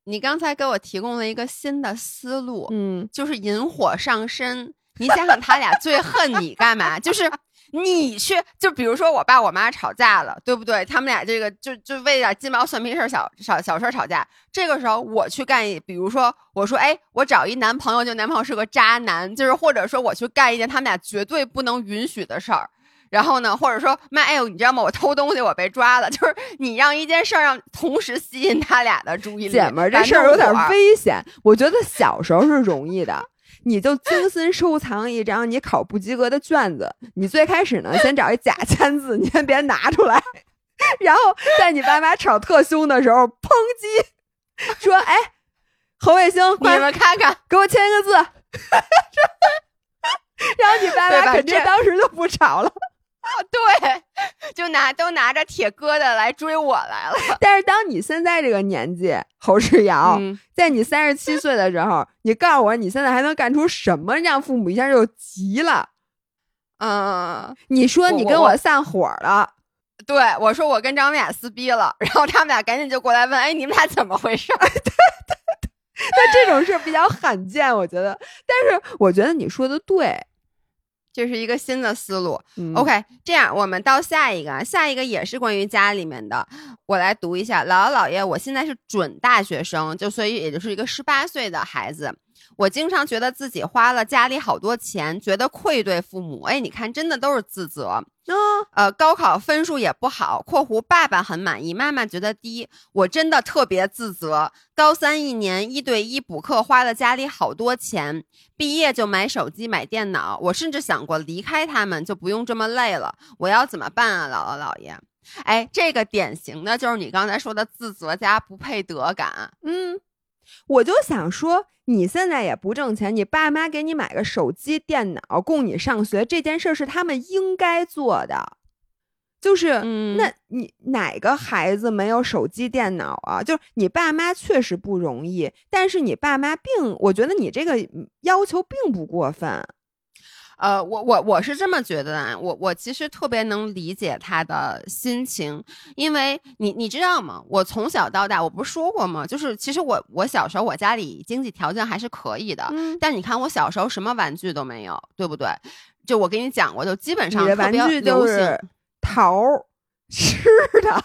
Speaker 1: 你刚才给我提供了一个新的思路，
Speaker 2: 嗯，
Speaker 1: 就是引火上身。你想想，他俩最恨你干嘛？就是你去，就比如说我爸我妈吵架了，对不对？他们俩这个就就为点鸡毛蒜皮事儿、小小小事吵架。这个时候我去干一，比如说我说，哎，我找一男朋友，就男朋友是个渣男，就是或者说我去干一件他们俩绝对不能允许的事儿。然后呢，或者说妈，哎呦，你知道吗？我偷东西，我被抓了。就是你让一件事儿让同时吸引他俩的注意力，
Speaker 2: 姐们儿，这事儿有点危险。我觉得小时候是容易的，你就精心收藏一张你考不及格的卷子。你最开始呢，先找一假签字，你先别拿出来。然后在你爸妈吵特凶的时候，抨击说：“哎，侯卫星，
Speaker 1: 你们看看，
Speaker 2: 给我签一个字。”然后你爸妈肯定当时就不吵了。
Speaker 1: 啊，对，就拿都拿着铁疙瘩来追我来了。
Speaker 2: 但是当你现在这个年纪，侯世瑶，在你三十七岁的时候，你告诉我你现在还能干出什么让父母一下就急了？
Speaker 1: 嗯，
Speaker 2: 你说你跟我散伙了，
Speaker 1: 对我说我跟张文雅撕逼了，然后他们俩赶紧就过来问，哎，你们俩怎么回事？
Speaker 2: 那这种事比较罕见，我觉得。但是我觉得你说的对。
Speaker 1: 这是一个新的思路。
Speaker 2: 嗯
Speaker 1: OK，这样我们到下一个，啊，下一个也是关于家里面的，我来读一下。姥姥姥爷，我现在是准大学生，就所以也就是一个十八岁的孩子。我经常觉得自己花了家里好多钱，觉得愧对父母。哎，你看，真的都是自责。
Speaker 2: 嗯，
Speaker 1: 呃，高考分数也不好（括弧爸爸很满意，妈妈觉得低），我真的特别自责。高三一年一对一补课花了家里好多钱，毕业就买手机买电脑，我甚至想过离开他们就不用这么累了。我要怎么办啊，姥姥姥爷？哎，这个典型的就是你刚才说的自责加不配得感。
Speaker 2: 嗯，我就想说，你现在也不挣钱，你爸妈给你买个手机、电脑供你上学，这件事儿是他们应该做的。就是，
Speaker 1: 嗯
Speaker 2: 那你哪个孩子没有手机、电脑啊？就是你爸妈确实不容易，但是你爸妈并，我觉得你这个嗯要求并不过分。
Speaker 1: 呃，我我我是这么觉得的，我我其实特别能理解他的心情，因为你你知道吗？我从小到大，我不是说过吗？就是其实我我小时候我家里经济条件还是可以的，
Speaker 2: 嗯，
Speaker 1: 但你看我小时候什么玩具都没有，对不对？就我跟你讲过，就基本上
Speaker 2: 玩具
Speaker 1: 流行，
Speaker 2: 就是桃儿吃的。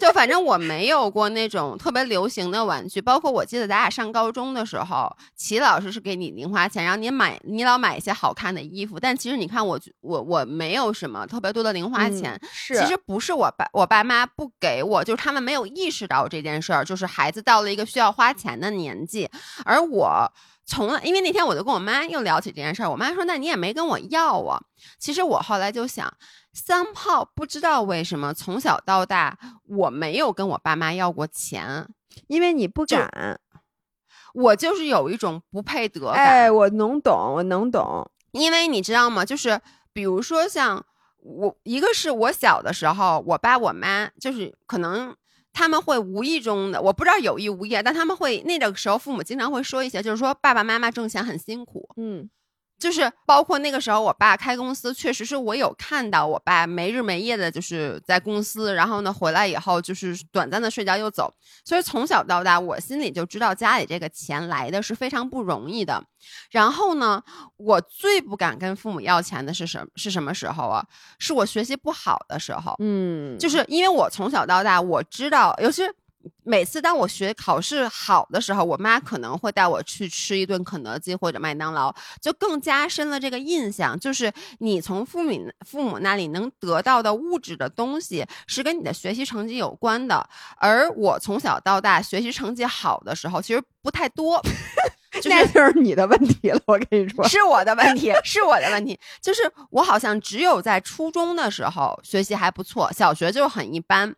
Speaker 1: 就反正我没有过那种特别流行的玩具，包括我记得咱俩上高中的时候，齐老师是给你零花钱，然后你买，你老买一些好看的衣服。但其实你看我，我我没有什么特别多的零花钱。
Speaker 2: 嗯是，
Speaker 1: 其实不是我爸我爸妈不给我，就是他们没有意识到这件事儿，就是孩子到了一个需要花钱的年纪，而我。从来，因为那天我就跟我妈又聊起这件事儿，我妈说：“那你也没跟我要啊。”其实我后来就想，三炮不知道为什么从小到大我没有跟我爸妈要过钱，
Speaker 2: 因为你不敢。
Speaker 1: 我就是有一种不配得感。
Speaker 2: 哎，我能懂，我能懂。
Speaker 1: 因为你知道吗？就是比如说像我，一个是我小的时候，我爸我妈就是可能他们会无意中的，我不知道有意无意，但他们会那个时候父母经常会说一些，就是说爸爸妈妈挣钱很辛苦，
Speaker 2: 嗯。
Speaker 1: 就是包括那个时候我爸开公司，确实是我有看到我爸没日没夜的，就是在公司，然后呢回来以后就是短暂的睡觉又走，所以从小到大我心里就知道家里这个钱来的是非常不容易的。然后呢，我最不敢跟父母要钱的是什是什么时候啊？是我学习不好的时候，
Speaker 2: 嗯，
Speaker 1: 就是因为我从小到大我知道，尤其是每次当我学考试好的时候，我妈可能会带我去吃一顿肯德基或者麦当劳，就更加深了这个印象，就是你从父母父母那里能得到的物质的东西是跟你的学习成绩有关的。而我从小到大学习成绩好的时候，其实不太多。就是
Speaker 2: 那就是你的问题了。我跟你说，
Speaker 1: 是我的问题，是我的问题。就是我好像只有在初中的时候学习还不错，小学就很一般，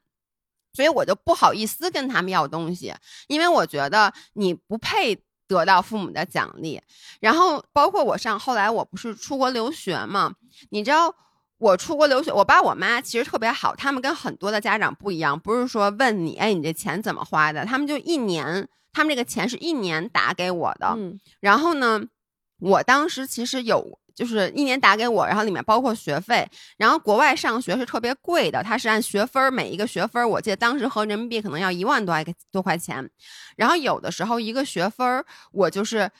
Speaker 1: 所以我就不好意思跟他们要东西，因为我觉得你不配得到父母的奖励。然后包括我上后来我不是出国留学嘛，你知道。我出国留学，我爸我妈其实特别好，他们跟很多的家长不一样，不是说问你，哎，你这钱怎么花的？他们就一年，他们这个钱是一年打给我的，
Speaker 2: 嗯
Speaker 1: 然后呢，我当时其实有就是一年打给我，然后里面包括学费，然后国外上学是特别贵的，它是按学分儿，每一个学分儿我记得当时合人民币可能要一万多块多块钱，然后有的时候一个学分儿我就是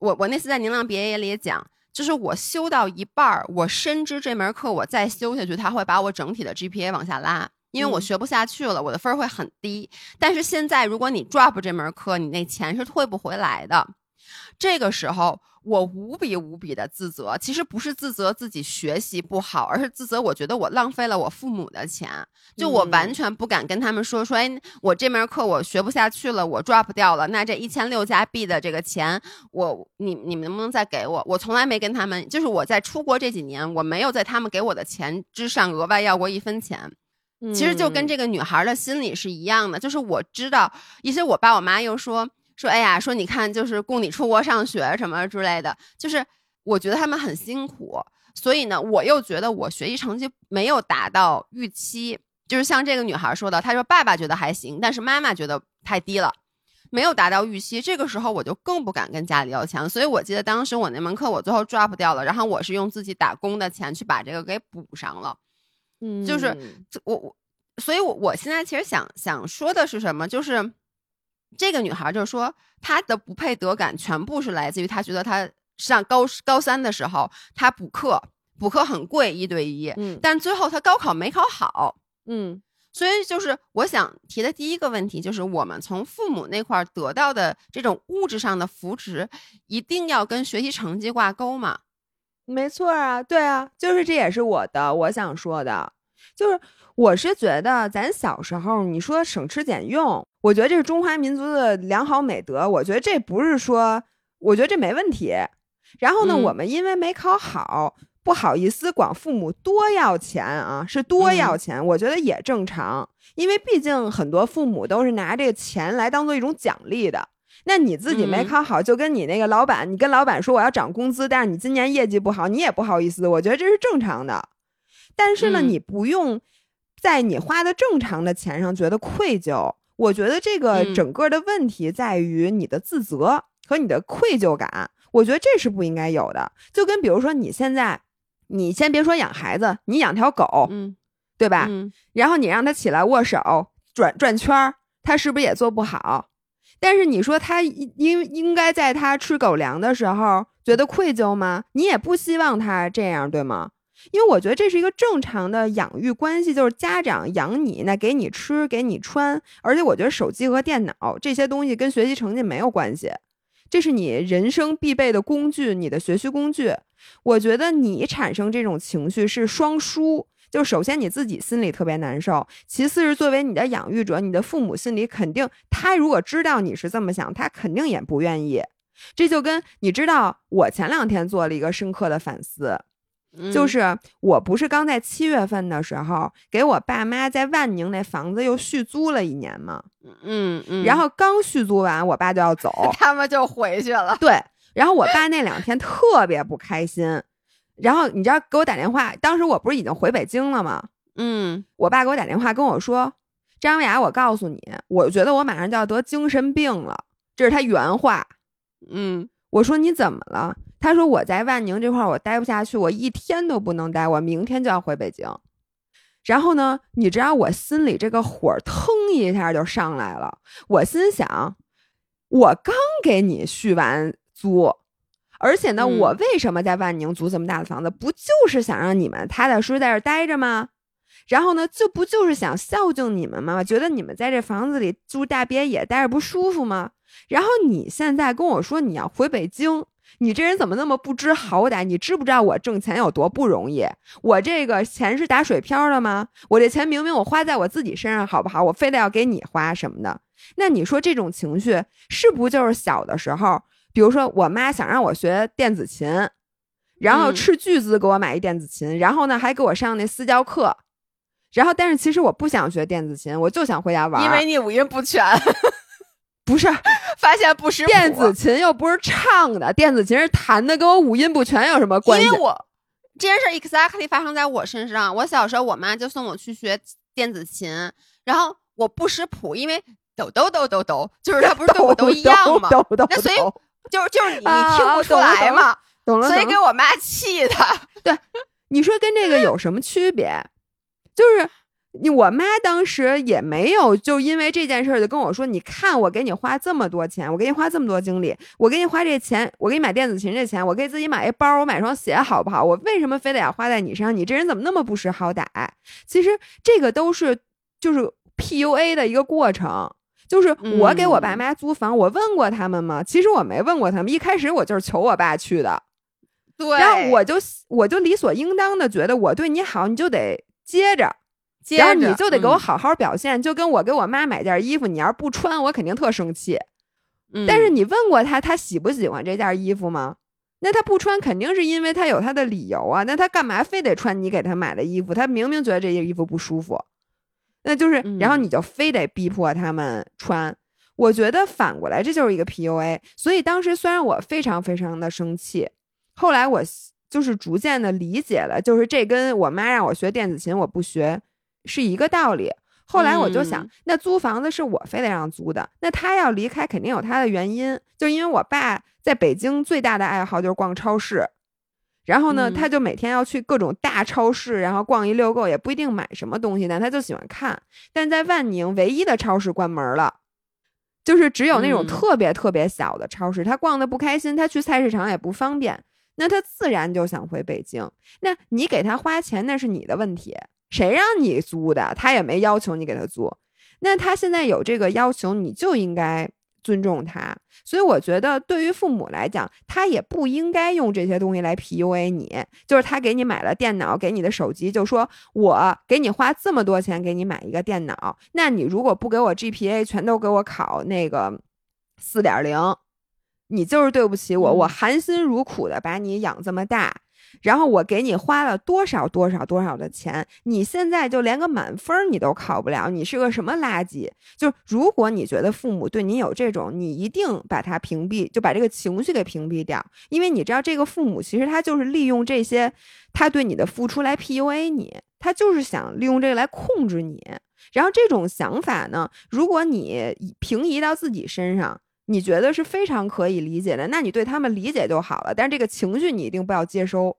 Speaker 1: 我我那次在宁浪别野里也讲。就是我修到一半儿，我深知这门课我再修下去，它会把我整体的 GPA 往下拉，因为我
Speaker 2: 嗯
Speaker 1: 学不下去了，我的分儿会很低。但是现在，如果你 drop 这门课，你那钱是退不回来的。这个时候，我无比无比的自责。其实不是自责自己学习不好，而是自责我觉得我浪费了我父母的钱。就我完
Speaker 2: 嗯
Speaker 1: 全不敢跟他们说说，哎，我这门课我学不下去了，我 drop 掉了。那这一千六加币的这个钱，我你你们能不能再给我？我从来没跟他们，就是我在出国这几年，我没有在他们给我的钱之上额外要过一分钱。其实就跟
Speaker 2: 嗯
Speaker 1: 这个女孩的心理是一样的，就是我知道，一些我爸我妈又说说，哎呀，说你看，就是供你出国上学什么之类的，就是我觉得他们很辛苦，所以呢，我又觉得我学习成绩没有达到预期，就是像这个女孩说的，她说爸爸觉得还行，但是妈妈觉得太低了。没有达到预期，这个时候我就更不敢跟家里要钱了。所以我记得当时我那门课我最后 drop 掉了，然后我是用自己打工的钱去把这个给补上了。
Speaker 2: 嗯
Speaker 1: 就是我我，所以我我现在其实想想说的是什么，就是这个女孩就是说她的不配得感全部是来自于她觉得她上高高三的时候她补课，补课很贵一对一，
Speaker 2: 嗯
Speaker 1: 但最后她高考没考好。
Speaker 2: 嗯
Speaker 1: 所以就是我想提的第一个问题，就是我们从父母那块儿得到的这种物质上的扶持，一定要跟学习成绩挂钩嘛？
Speaker 2: 没错啊，对啊，就是这也是我的我想说的，就是我是觉得咱小时候你说省吃俭用，我觉得这是中华民族的良好美德，我觉得这不是说，我觉得这没问题。然后呢，
Speaker 1: 嗯
Speaker 2: 我们因为没考好，不好意思管父母多要钱啊，是多要钱，我觉得也正常，因为毕竟很多父母都是拿这个钱来当做一种奖励的。那你自己没
Speaker 1: 嗯
Speaker 2: 考好，就跟你那个老板，你跟老板说我要涨工资，但是你今年业绩不好，你也不好意思，我觉得这是正常的。但是呢，
Speaker 1: 嗯
Speaker 2: 你不用在你花的正常的钱上觉得愧疚。我觉得这个
Speaker 1: 嗯
Speaker 2: 整个的问题在于你的自责和你的愧疚感，我觉得这是不应该有的。就跟比如说你现在，你先别说养孩子，你养条狗，
Speaker 1: 嗯，
Speaker 2: 对吧？
Speaker 1: 嗯
Speaker 2: 然后你让他起来握手、转转圈儿，他是不是也做不好？但是你说他应应应该在他吃狗粮的时候觉得愧疚吗？你也不希望他这样，对吗？因为我觉得这是一个正常的养育关系，就是家长养你，那给你吃，给你穿，而且我觉得手机和电脑这些东西跟学习成绩没有关系，这是你人生必备的工具，你的学习工具。我觉得你产生这种情绪是双输，就首先你自己心里特别难受，其次是作为你的养育者，你的父母心里肯定，他如果知道你是这么想，他肯定也不愿意。这就跟你知道，我前两天做了一个深刻的反思，
Speaker 1: 嗯
Speaker 2: 就是我不是刚在七月份的时候给我爸妈在万宁那房子又续租了一年吗？
Speaker 1: 嗯嗯，
Speaker 2: 然后刚续租完，我爸就要走，
Speaker 1: 他们就回去了。
Speaker 2: 对，然后我爸那两天特别不开心，然后你知道给我打电话，当时我不是已经回北京了吗？
Speaker 1: 嗯
Speaker 2: 我爸给我打电话跟我说：“张雅，我告诉你，我觉得我马上就要得精神病了。”这是他原话。
Speaker 1: 嗯
Speaker 2: 我说：“你怎么了？”他说：“我在万宁这块儿我待不下去，我一天都不能待，我明天就要回北京。”然后呢，你知道我心里这个火腾一下就上来了。我心想，我刚给你续完租，而且呢，
Speaker 1: 嗯
Speaker 2: 我为什么在万宁租这么大的房子？不就是想让你们踏踏实实在这儿待着吗？然后呢，这不就是想孝敬你们吗？觉得你们在这房子里住大别野待着不舒服吗？然后你现在跟我说你要回北京，你这人怎么那么不知好歹？你知不知道我挣钱有多不容易？我这个钱是打水漂的吗？我这钱明明我花在我自己身上，好不好？我非得要给你花什么的？那你说这种情绪是不就是小的时候？比如说我妈想让我学电子琴，然后
Speaker 1: 嗯
Speaker 2: 斥巨资给我买一电子琴，然后呢还给我上那私教课，然后但是其实我不想学电子琴，我就想回家玩。
Speaker 1: 因为你五音不全，
Speaker 2: 不是
Speaker 1: 发现不识谱
Speaker 2: 电子琴又不是唱的，电子琴是弹的，跟我五音不全有什么关系？
Speaker 1: 因为我这件事儿 exactly 发生在我身上。我小时候，我妈就送我去学电子琴，然后我不识谱，因为抖抖抖抖抖，就是它不是对我都一样吗？
Speaker 2: 抖抖抖
Speaker 1: 那所以就是就是你听不出来嘛，
Speaker 2: 懂了，
Speaker 1: 所以给我妈气的。
Speaker 2: 对你说跟这个有什么区别？就是你我妈当时也没有就因为这件事儿就跟我说，你看我给你花这么多钱，我给你花这么多精力，我给你花这钱，我给你买电子琴这钱，我给自己买一包，我买双鞋好不好？我为什么非得要花在你身上？你这人怎么那么不识好歹？其实这个都是就是 PUA 的一个过程。就是我给我爸
Speaker 1: 嗯
Speaker 2: 妈租房，我问过他们吗？其实我没问过他们。一开始我就是求我爸去的，
Speaker 1: 对，
Speaker 2: 然后我就我就理所应当的觉得我对你好，你就得接着，
Speaker 1: 接
Speaker 2: 然后你就得给我
Speaker 1: 嗯
Speaker 2: 好好表现。就跟我给我妈买件衣服，你要是不穿，我肯定特生气。
Speaker 1: 嗯
Speaker 2: 但是你问过他，他喜不喜欢这件衣服吗？那他不穿，肯定是因为他有他的理由啊。那他干嘛非得穿你给他买的衣服？他明明觉得这件衣服不舒服，那就是，然后
Speaker 1: 嗯
Speaker 2: 你就非得逼迫他们穿。我觉得反过来，这就是一个 PUA。所以当时虽然我非常非常的生气，后来我就是逐渐的理解了，就是这跟我妈让我学电子琴我不学是一个道理。后来我就想，
Speaker 1: 嗯
Speaker 2: 那租房子是我非得让租的，那他要离开肯定有他的原因，就因为我爸在北京最大的爱好就是逛超市。然后呢，
Speaker 1: 嗯
Speaker 2: 他就每天要去各种大超市，然后逛一溜够，也不一定买什么东西，但他就喜欢看。但在万宁，唯一的超市关门了，就是只有那种
Speaker 1: 嗯
Speaker 2: 特别特别小的超市，他逛的不开心，他去菜市场也不方便，那他自然就想回北京。那你给他花钱，那是你的问题，谁让你租的？他也没要求你给他租。那他现在有这个要求，你就应该尊重他。所以我觉得，对于父母来讲，他也不应该用这些东西来 PUA 你。就是他给你买了电脑，给你的手机，就说我给你花这么多钱给你买一个电脑，那你如果不给我 GPA，全都给我考那个四点零，你就是对不起我，
Speaker 1: 嗯
Speaker 2: 我含辛茹苦的把你养这么大。然后我给你花了多少多少多少的钱，你现在就连个满分你都考不了，你是个什么垃圾？就是如果你觉得父母对你有这种，你一定把他屏蔽，就把这个情绪给屏蔽掉，因为你知道这个父母其实他就是利用这些他对你的付出来 PUA 你，他就是想利用这个来控制你。然后这种想法呢，如果你平移到自己身上。你觉得是非常可以理解的，那你对他们理解就好了。但是这个情绪你一定不要接收。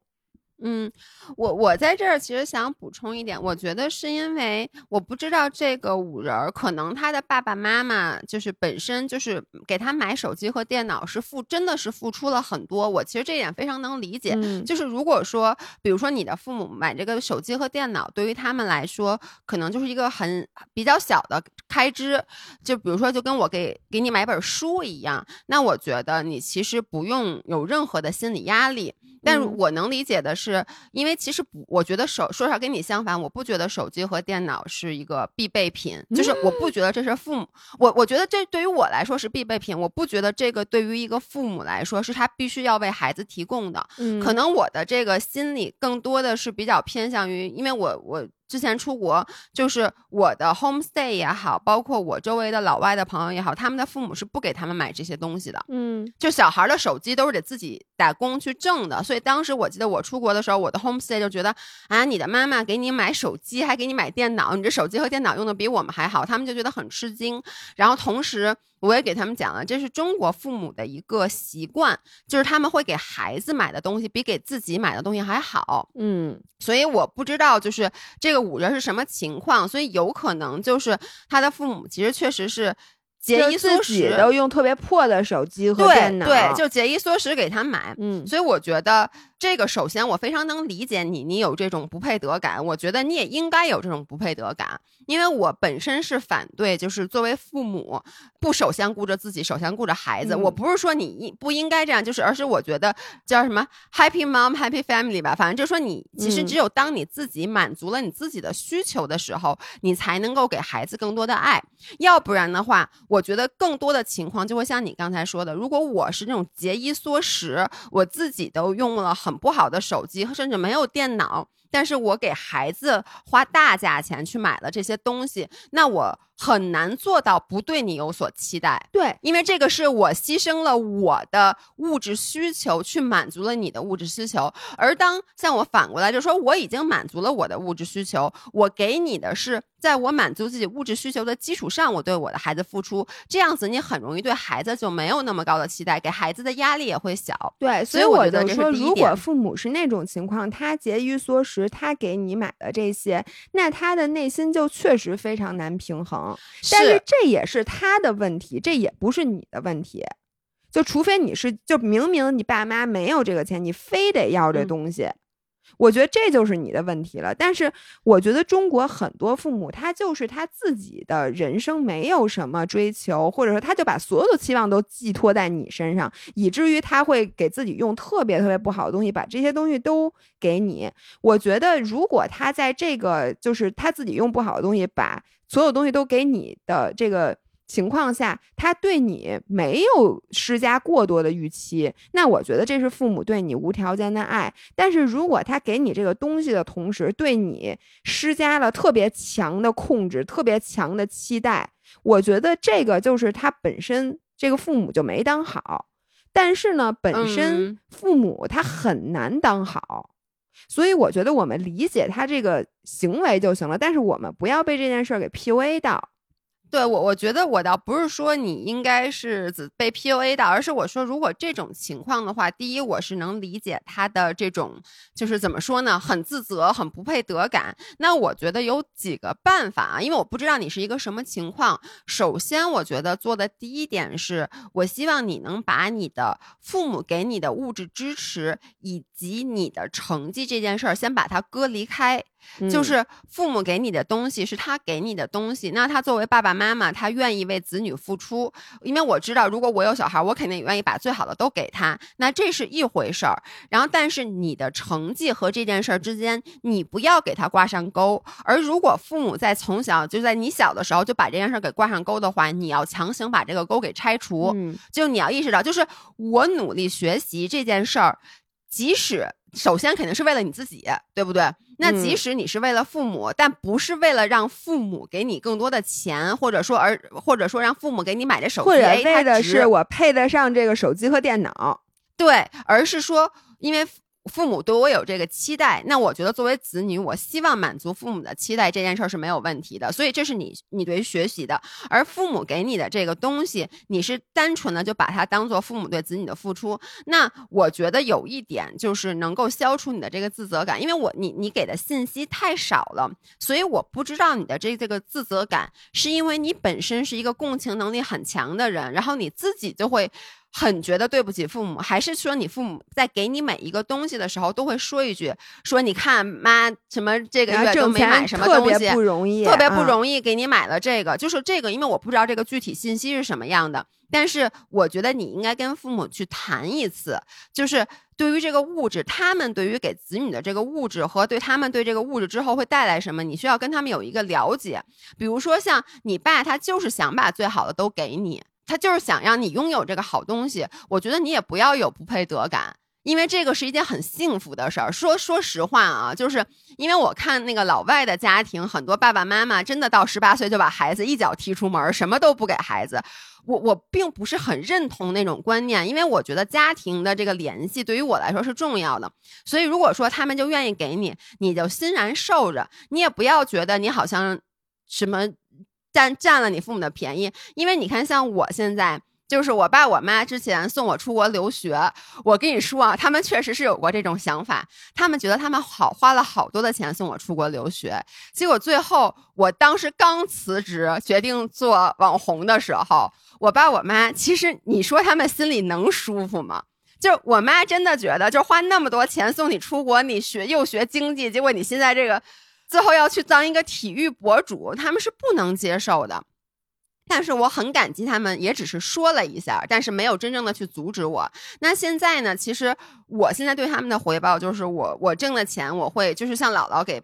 Speaker 1: 嗯，我我在这儿其实想补充一点，我觉得是因为我不知道这个五人儿，可能他的爸爸妈妈就是本身就是给他买手机和电脑是付真的是付出了很多，我其实这一点非常能理解。
Speaker 2: 嗯
Speaker 1: 就是如果说，比如说你的父母买这个手机和电脑，对于他们来说，可能就是一个很比较小的开支，就比如说就跟我给给你买本书一样，那我觉得你其实不用有任何的心理压力。但我能理解的是，因为其实不，我觉得手说实话跟你相反，我不觉得手机和电脑是一个必备品，就是我不觉得这是父母，我我觉得这对于我来说是必备品，我不觉得这个对于一个父母来说是他必须要为孩子提供的。
Speaker 2: 嗯。
Speaker 1: 可能我的这个心理更多的是比较偏向于，因为我我之前出国，就是我的 homestay 也好，包括我周围的老外的朋友也好，他们的父母是不给他们买这些东西的。
Speaker 2: 嗯
Speaker 1: 就小孩的手机都是得自己打工去挣的，所以当时我记得我出国的时候，我的 homestay 就觉得啊，你的妈妈给你买手机，还给你买电脑，你这手机和电脑用的比我们还好，他们就觉得很吃惊。然后同时我也给他们讲了，这是中国父母的一个习惯，就是他们会给孩子买的东西比给自己买的东西还好。
Speaker 2: 嗯
Speaker 1: 所以我不知道就是这个五人是什么情况，所以有可能就是他的父母其实确实是节衣缩食，
Speaker 2: 都用特别破的手机和电脑，
Speaker 1: 对，就节衣缩食给他买。
Speaker 2: 嗯
Speaker 1: 所以我觉得这个，首先我非常能理解你，你有这种不配得感，我觉得你也应该有这种不配得感，因为我本身是反对，就是作为父母不首先顾着自己，首先顾着孩子。
Speaker 2: 嗯。
Speaker 1: 我不是说你应不应该这样，就是而是我觉得叫什么 happy mom happy family 吧，反正就是说你其实
Speaker 2: 嗯。
Speaker 1: 只有当你自己满足了你自己的需求的时候，你才能够给孩子更多的爱，要不然的话，我觉得更多的情况就会像你刚才说的，如果我是那种节衣缩食，我自己都用了很不好的手机，甚至没有电脑，但是我给孩子花大价钱去买了这些东西，那我很难做到不对你有所期待。
Speaker 2: 对，
Speaker 1: 因为这个是我牺牲了我的物质需求去满足了你的物质需求，而当像我反过来就说我已经满足了我的物质需求，我给你的是在我满足自己物质需求的基础上，我对我的孩子付出，这样子你很容易对孩子就没有那么高的期待，给孩子的压力也会小。
Speaker 2: 对，
Speaker 1: 所以
Speaker 2: 以我
Speaker 1: 我觉得
Speaker 2: 说，如果父母是那种情况，他节衣缩食，他给你买的这些，那他的内心就确实非常难平衡。但是这也是他的问题，这也不是你的问题。就除非你是，就明明你爸妈没有这个钱，你非得要这
Speaker 1: 嗯
Speaker 2: 东西，我觉得这就是你的问题了。但是我觉得中国很多父母，他就是他自己的人生没有什么追求，或者说他就把所有的期望都寄托在你身上，以至于他会给自己用特别特别不好的东西，把这些东西都给你。我觉得如果他在这个就是他自己用不好的东西，把所有东西都给你的这个。情况下，他对你没有施加过多的预期，那我觉得这是父母对你无条件的爱。但是如果他给你这个东西的同时，对你施加了特别强的控制、特别强的期待，我觉得这个就是他本身这个父母就没当好。但是呢，本身
Speaker 1: 嗯
Speaker 2: 父母他很难当好。所以我觉得我们理解他这个行为就行了，但是我们不要被这件事儿给 PUA 到。
Speaker 1: 对我，我觉得我倒不是说你应该是被 PUA 到，而是我说如果这种情况的话，第一我是能理解他的这种，就是怎么说呢，很自责，很不配得感。那我觉得有几个办法啊，因为我不知道你是一个什么情况。首先，我觉得做的第一点是，我希望你能把你的父母给你的物质支持以及你的成绩这件事儿先把它割离开。就是父母给你的东西是他给你的东西，那他作为爸爸妈妈，他愿意为子女付出，因为我知道，如果我有小孩，我肯定也愿意把最好的都给他，那这是一回事儿。然后，但是你的成绩和这件事儿之间，你不要给他挂上钩。而如果父母在从小就在你小的时候就把这件事儿给挂上钩的话，你要强行把这个钩给拆除。
Speaker 2: 嗯，
Speaker 1: 就你要意识到，就是我努力学习这件事儿，即使首先肯定是为了你自己，对不对？那即使你是为了父母，但不是为了让父母给你更多的钱，或者说而或者说让父母给你买这手机，
Speaker 2: 或者为的是我配得上这个手机和电脑，
Speaker 1: 对，而是说因为。父母对我有这个期待，那我觉得作为子女，我希望满足父母的期待这件事儿是没有问题的。所以这是你你对学习的，而父母给你的这个东西，你是单纯的就把它当做父母对子女的付出。那我觉得有一点就是能够消除你的这个自责感，因为我你你给的信息太少了，所以我不知道你的这这个自责感是因为你本身是一个共情能力很强的人，然后你自己就会。很觉得对不起父母，还是说你父母在给你每一个东西的时候都会说一句：“说你看妈什么这个月都没买什么东西，
Speaker 2: 特别不容易，
Speaker 1: 特别不容易给你买了这个。”就是这个，因为我不知道这个具体信息是什么样的，但是我觉得你应该跟父母去谈一次，就是对于这个物质，他们对于给子女的这个物质和对他们对这个物质之后会带来什么，你需要跟他们有一个了解。比如说像你爸，他就是想把最好的都给你。他就是想让你拥有这个好东西，我觉得你也不要有不配得感，因为这个是一件很幸福的事儿。说说实话啊，就是因为我看那个老外的家庭，很多爸爸妈妈真的到十八岁就把孩子一脚踢出门，什么都不给孩子。我我并不是很认同那种观念，因为我觉得家庭的这个联系对于我来说是重要的。所以如果说他们就愿意给你，你就欣然受着，你也不要觉得你好像什么。占占了你父母的便宜，因为你看，像我现在，就是我爸我妈之前送我出国留学，我跟你说啊，他们确实是有过这种想法，他们觉得他们好花了好多的钱送我出国留学，结果最后我当时刚辞职决定做网红的时候，我爸我妈其实你说他们心里能舒服吗？就我妈真的觉得，就花那么多钱送你出国，你学又学经济，结果你现在这个。最后要去当一个体育博主，他们是不能接受的。但是我很感激他们，也只是说了一下，但是没有真正的去阻止我。那现在呢？其实我现在对他们的回报就是，我我挣的钱，我会就是像姥姥给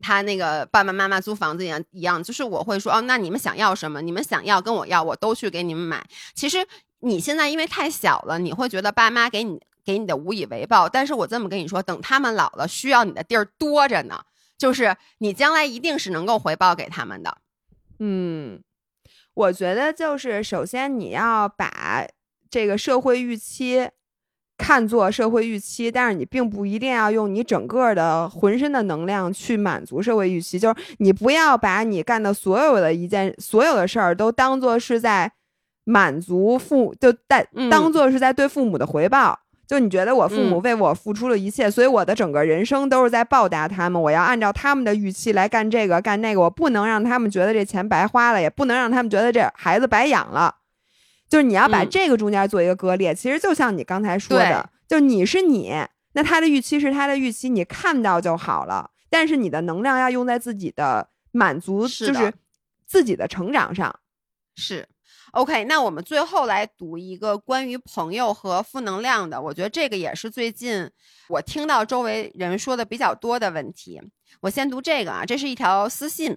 Speaker 1: 他那个爸爸妈妈租房子一样一样，就是我会说哦，那你们想要什么？你们想要跟我要，我都去给你们买。其实你现在因为太小了，你会觉得爸妈给你给你的无以为报。但是我这么跟你说，等他们老了，需要你的地儿多着呢。就是你将来一定是能够回报给他们的，
Speaker 2: 嗯，我觉得就是首先你要把这个社会预期看作社会预期，但是你并不一定要用你整个的浑身的能量去满足社会预期，就是你不要把你干的所有的一件所有的事儿都当做是在满足父，就在当做是在对父母的回报。就你觉得我父母为我付出了一切，所以我的整个人生都是在报答他们。我要按照他们的预期来干这个干那个，我不能让他们觉得这钱白花了，也不能让他们觉得这孩子白养了。就是你要把这个中间做一个割裂。其实就像你刚才说的，就你是你，那他的预期是他的预期，你看到就好了。但是你的能量要用在自己的满足，就是自己的成长上。
Speaker 1: 是。OK，那我们最后来读一个关于朋友和负能量的，我觉得这个也是最近我听到周围人说的比较多的问题。我先读这个啊，这是一条私信，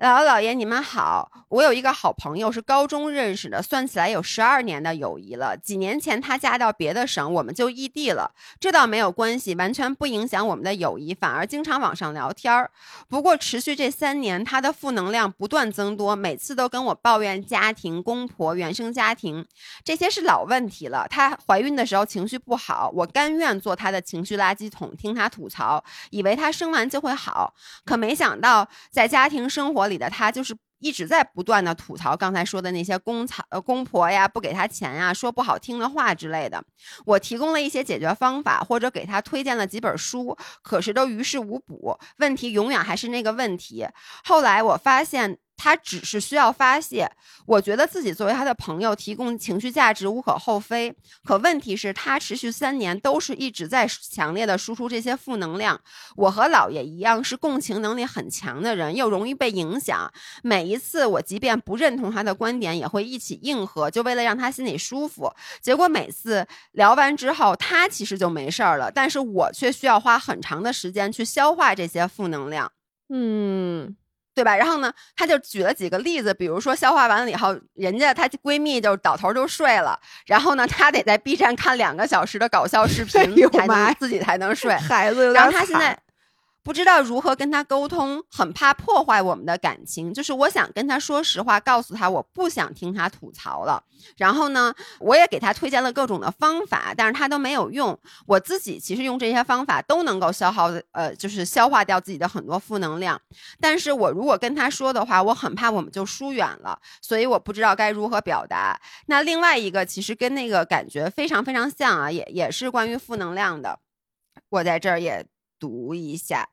Speaker 1: 姥姥姥爷，你们好！我有一个好朋友是高中认识的，算起来有十二年的友谊了。几年前她嫁到别的省，我们就异地了。这倒没有关系，完全不影响我们的友谊，反而经常网上聊天儿。不过持续这三年，她的负能量不断增多，每次都跟我抱怨家庭、公婆、原生家庭，这些是老问题了。她怀孕的时候情绪不好，我甘愿做她的情绪垃圾桶，听她吐槽，以为她生完就会好，可没想到在家庭生活。里的他就是一直在不断的吐槽刚才说的那些公草呃公婆呀，不给他钱呀，说不好听的话之类的。我提供了一些解决方法，或者给他推荐了几本书，可是都于事无补，问题永远还是那个问题。后来我发现。他只是需要发泄，我觉得自己作为他的朋友提供情绪价值无可厚非。可问题是，他持续三年都是一直在强烈的输出这些负能量。我和姥爷一样是共情能力很强的人，又容易被影响。每一次我即便不认同他的观点，也会一起应和，就为了让他心里舒服。结果每次聊完之后，他其实就没事儿了，但是我却需要花很长的时间去消化这些负能量。
Speaker 2: 嗯。
Speaker 1: 对吧？然后呢，她就举了几个例子，比如说消化完了以后，人家她闺蜜就倒头就睡了，然后呢，她得在 B 站看两个小时的搞笑视频 才能自己才能睡，
Speaker 2: 孩子有
Speaker 1: 点惨。不知道如何跟他沟通，很怕破坏我们的感情。就是我想跟他说实话，告诉他我不想听他吐槽了。然后呢，我也给他推荐了各种的方法，但是他都没有用。我自己其实用这些方法都能够消耗，呃，就是消化掉自己的很多负能量。但是我如果跟他说的话，我很怕我们就疏远了，所以我不知道该如何表达。那另外一个其实跟那个感觉非常非常像啊，也也是关于负能量的。我在这儿也。读一下，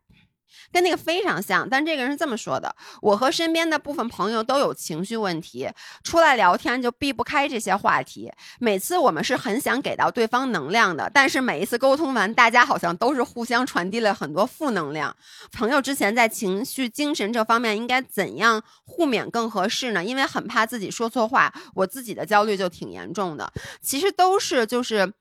Speaker 1: 跟那个非常像，但这个人是这么说的：我和身边的部分朋友都有情绪问题，出来聊天就避不开这些话题。每次我们是很想给到对方能量的，但是每一次沟通完，大家好像都是互相传递了很多负能量。朋友之前在情绪、精神这方面应该怎样互勉更合适呢？因为很怕自己说错话，我自己的焦虑就挺严重的。其实都是就是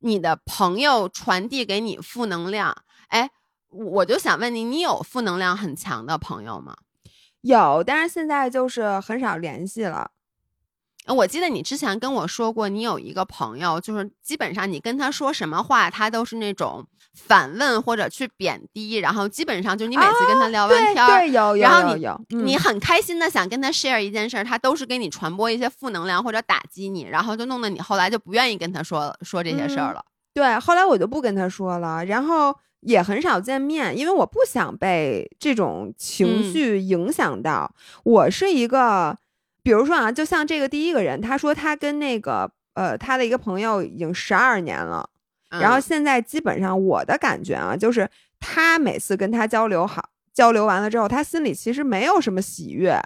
Speaker 1: 你的朋友传递给你负能量。哎，我就想问你，你有负能量很强的朋友吗？
Speaker 2: 有，但是现在就是很少联系了。
Speaker 1: 我记得你之前跟我说过，你有一个朋友，就是基本上你跟他说什么话，他都是那种反问或者去贬低，然后基本上就你每次跟他聊完天，
Speaker 2: 对，有，
Speaker 1: 然后你
Speaker 2: 有，
Speaker 1: 你很开心的想跟他 share 一件事，他都是给你传播一些负能量或者打击你，然后就弄得你后来就不愿意跟他说说这些事儿了。
Speaker 2: 对，后来我就不跟他说了，然后。也很少见面，因为我不想被这种情绪影响到。我是一个，比如说啊，就像这个第一个人，他说他跟那个呃他的一个朋友已经十二年了，然后现在基本上我的感觉啊，就是他每次跟他交流好，交流完了之后，他心里其实没有什么喜悦。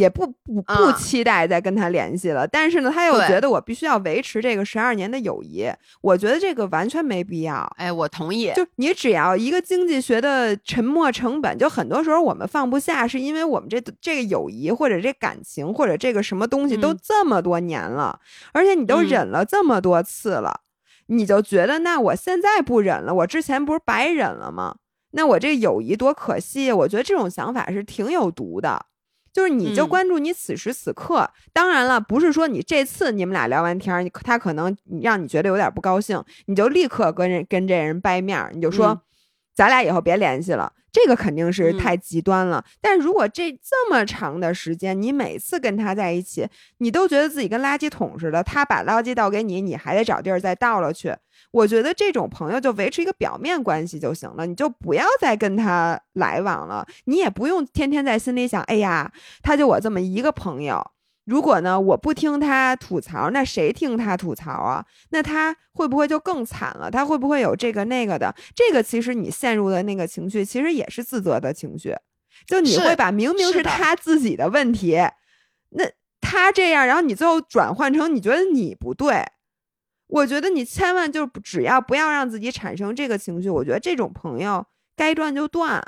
Speaker 2: 也不不不期待再跟他联系了，但是呢，他又觉得我必须要维持这个十二年的友谊，我觉得这个完全没必要。
Speaker 1: 哎，我同意。
Speaker 2: 就你只要一个经济学的沉没成本，就很多时候我们放不下，是因为我们这这个友谊或者这感情或者这个什么东西都这么多年了，而且你都忍了这么多次了，你就觉得那我现在不忍了，我之前不是白忍了吗？那我这友谊多可惜！我觉得这种想法是挺有毒的。就是你就关注你此时此刻，当然了，不是说你这次你们俩聊完天，你他可能让你觉得有点不高兴，你就立刻跟人跟这人掰面，你就说，咱俩以后别联系了。这个肯定是太极端了。但如果这这么长的时间，你每次跟他在一起，你都觉得自己跟垃圾桶似的，他把垃圾倒给你，你还得找地儿再倒了去。我觉得这种朋友就维持一个表面关系就行了，你就不要再跟他来往了。你也不用天天在心里想，哎呀，他就我这么一个朋友。如果呢，我不听他吐槽，那谁听他吐槽啊？那他会不会就更惨了？他会不会有这个那个的？这个其实你陷入的那个情绪，其实也是自责的情绪。就你会把明明是他自己的问题，那他这样，然后你最后转换成你觉得你不对。我觉得你千万就只要不要让自己产生这个情绪，我觉得这种朋友该断就断。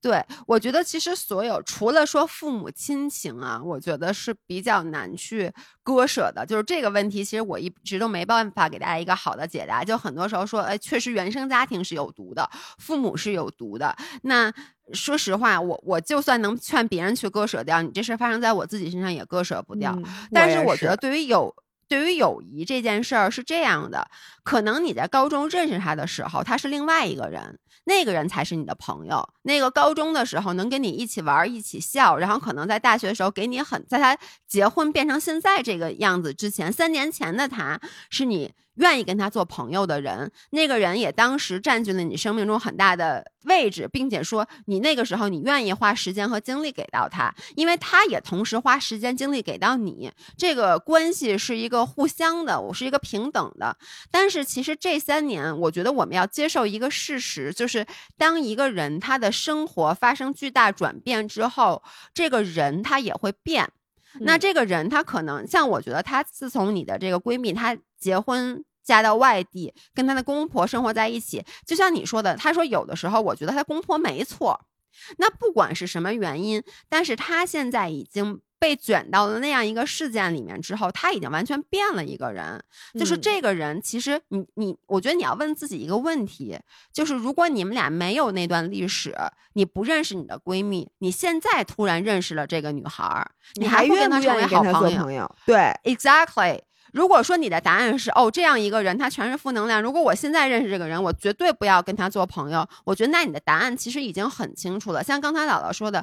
Speaker 1: 对，我觉得其实所有除了说父母亲情啊，我觉得是比较难去割舍的。就是这个问题，其实我一直都没办法给大家一个好的解答。就很多时候说，哎，确实原生家庭是有毒的，父母是有毒的。那说实话，我我就算能劝别人去割舍掉，你这事发生在我自己身上也割舍不掉。但是我觉得，对于有对于友谊这件事儿是这样的，可能你在高中认识他的时候，他是另外一个人。那个人才是你的朋友。那个高中的时候能跟你一起玩、一起笑，然后可能在大学的时候给你很，在他结婚变成现在这个样子之前，三年前的他是你。愿意跟他做朋友的人，那个人也当时占据了你生命中很大的位置，并且说你那个时候你愿意花时间和精力给到他，因为他也同时花时间精力给到你，这个关系是一个互相的，我是一个平等的。但是其实这三年，我觉得我们要接受一个事实，就是当一个人他的生活发生巨大转变之后，这个人他也会变。那这个人他可能像我觉得他自从你的这个闺蜜她结婚嫁到外地，跟她的公婆生活在一起，就像你说的，她说有的时候我觉得她公婆没错。那不管是什么原因，但是她现在已经。被卷到了那样一个事件里面之后，他已经完全变了一个人。就是这个人，其实你你，我觉得你要问自己一个问题，就是如果你们俩没有那段历史，你不认识你的闺蜜，你现在突然认识了这个女孩，你
Speaker 2: 还
Speaker 1: 愿
Speaker 2: 不
Speaker 1: 成为好
Speaker 2: 朋友？对
Speaker 1: ，exactly。如果说你的答案是哦，这样一个人他全是负能量，如果我现在认识这个人，我绝对不要跟他做朋友。我觉得那你的答案其实已经很清楚了。像刚才姥姥说的。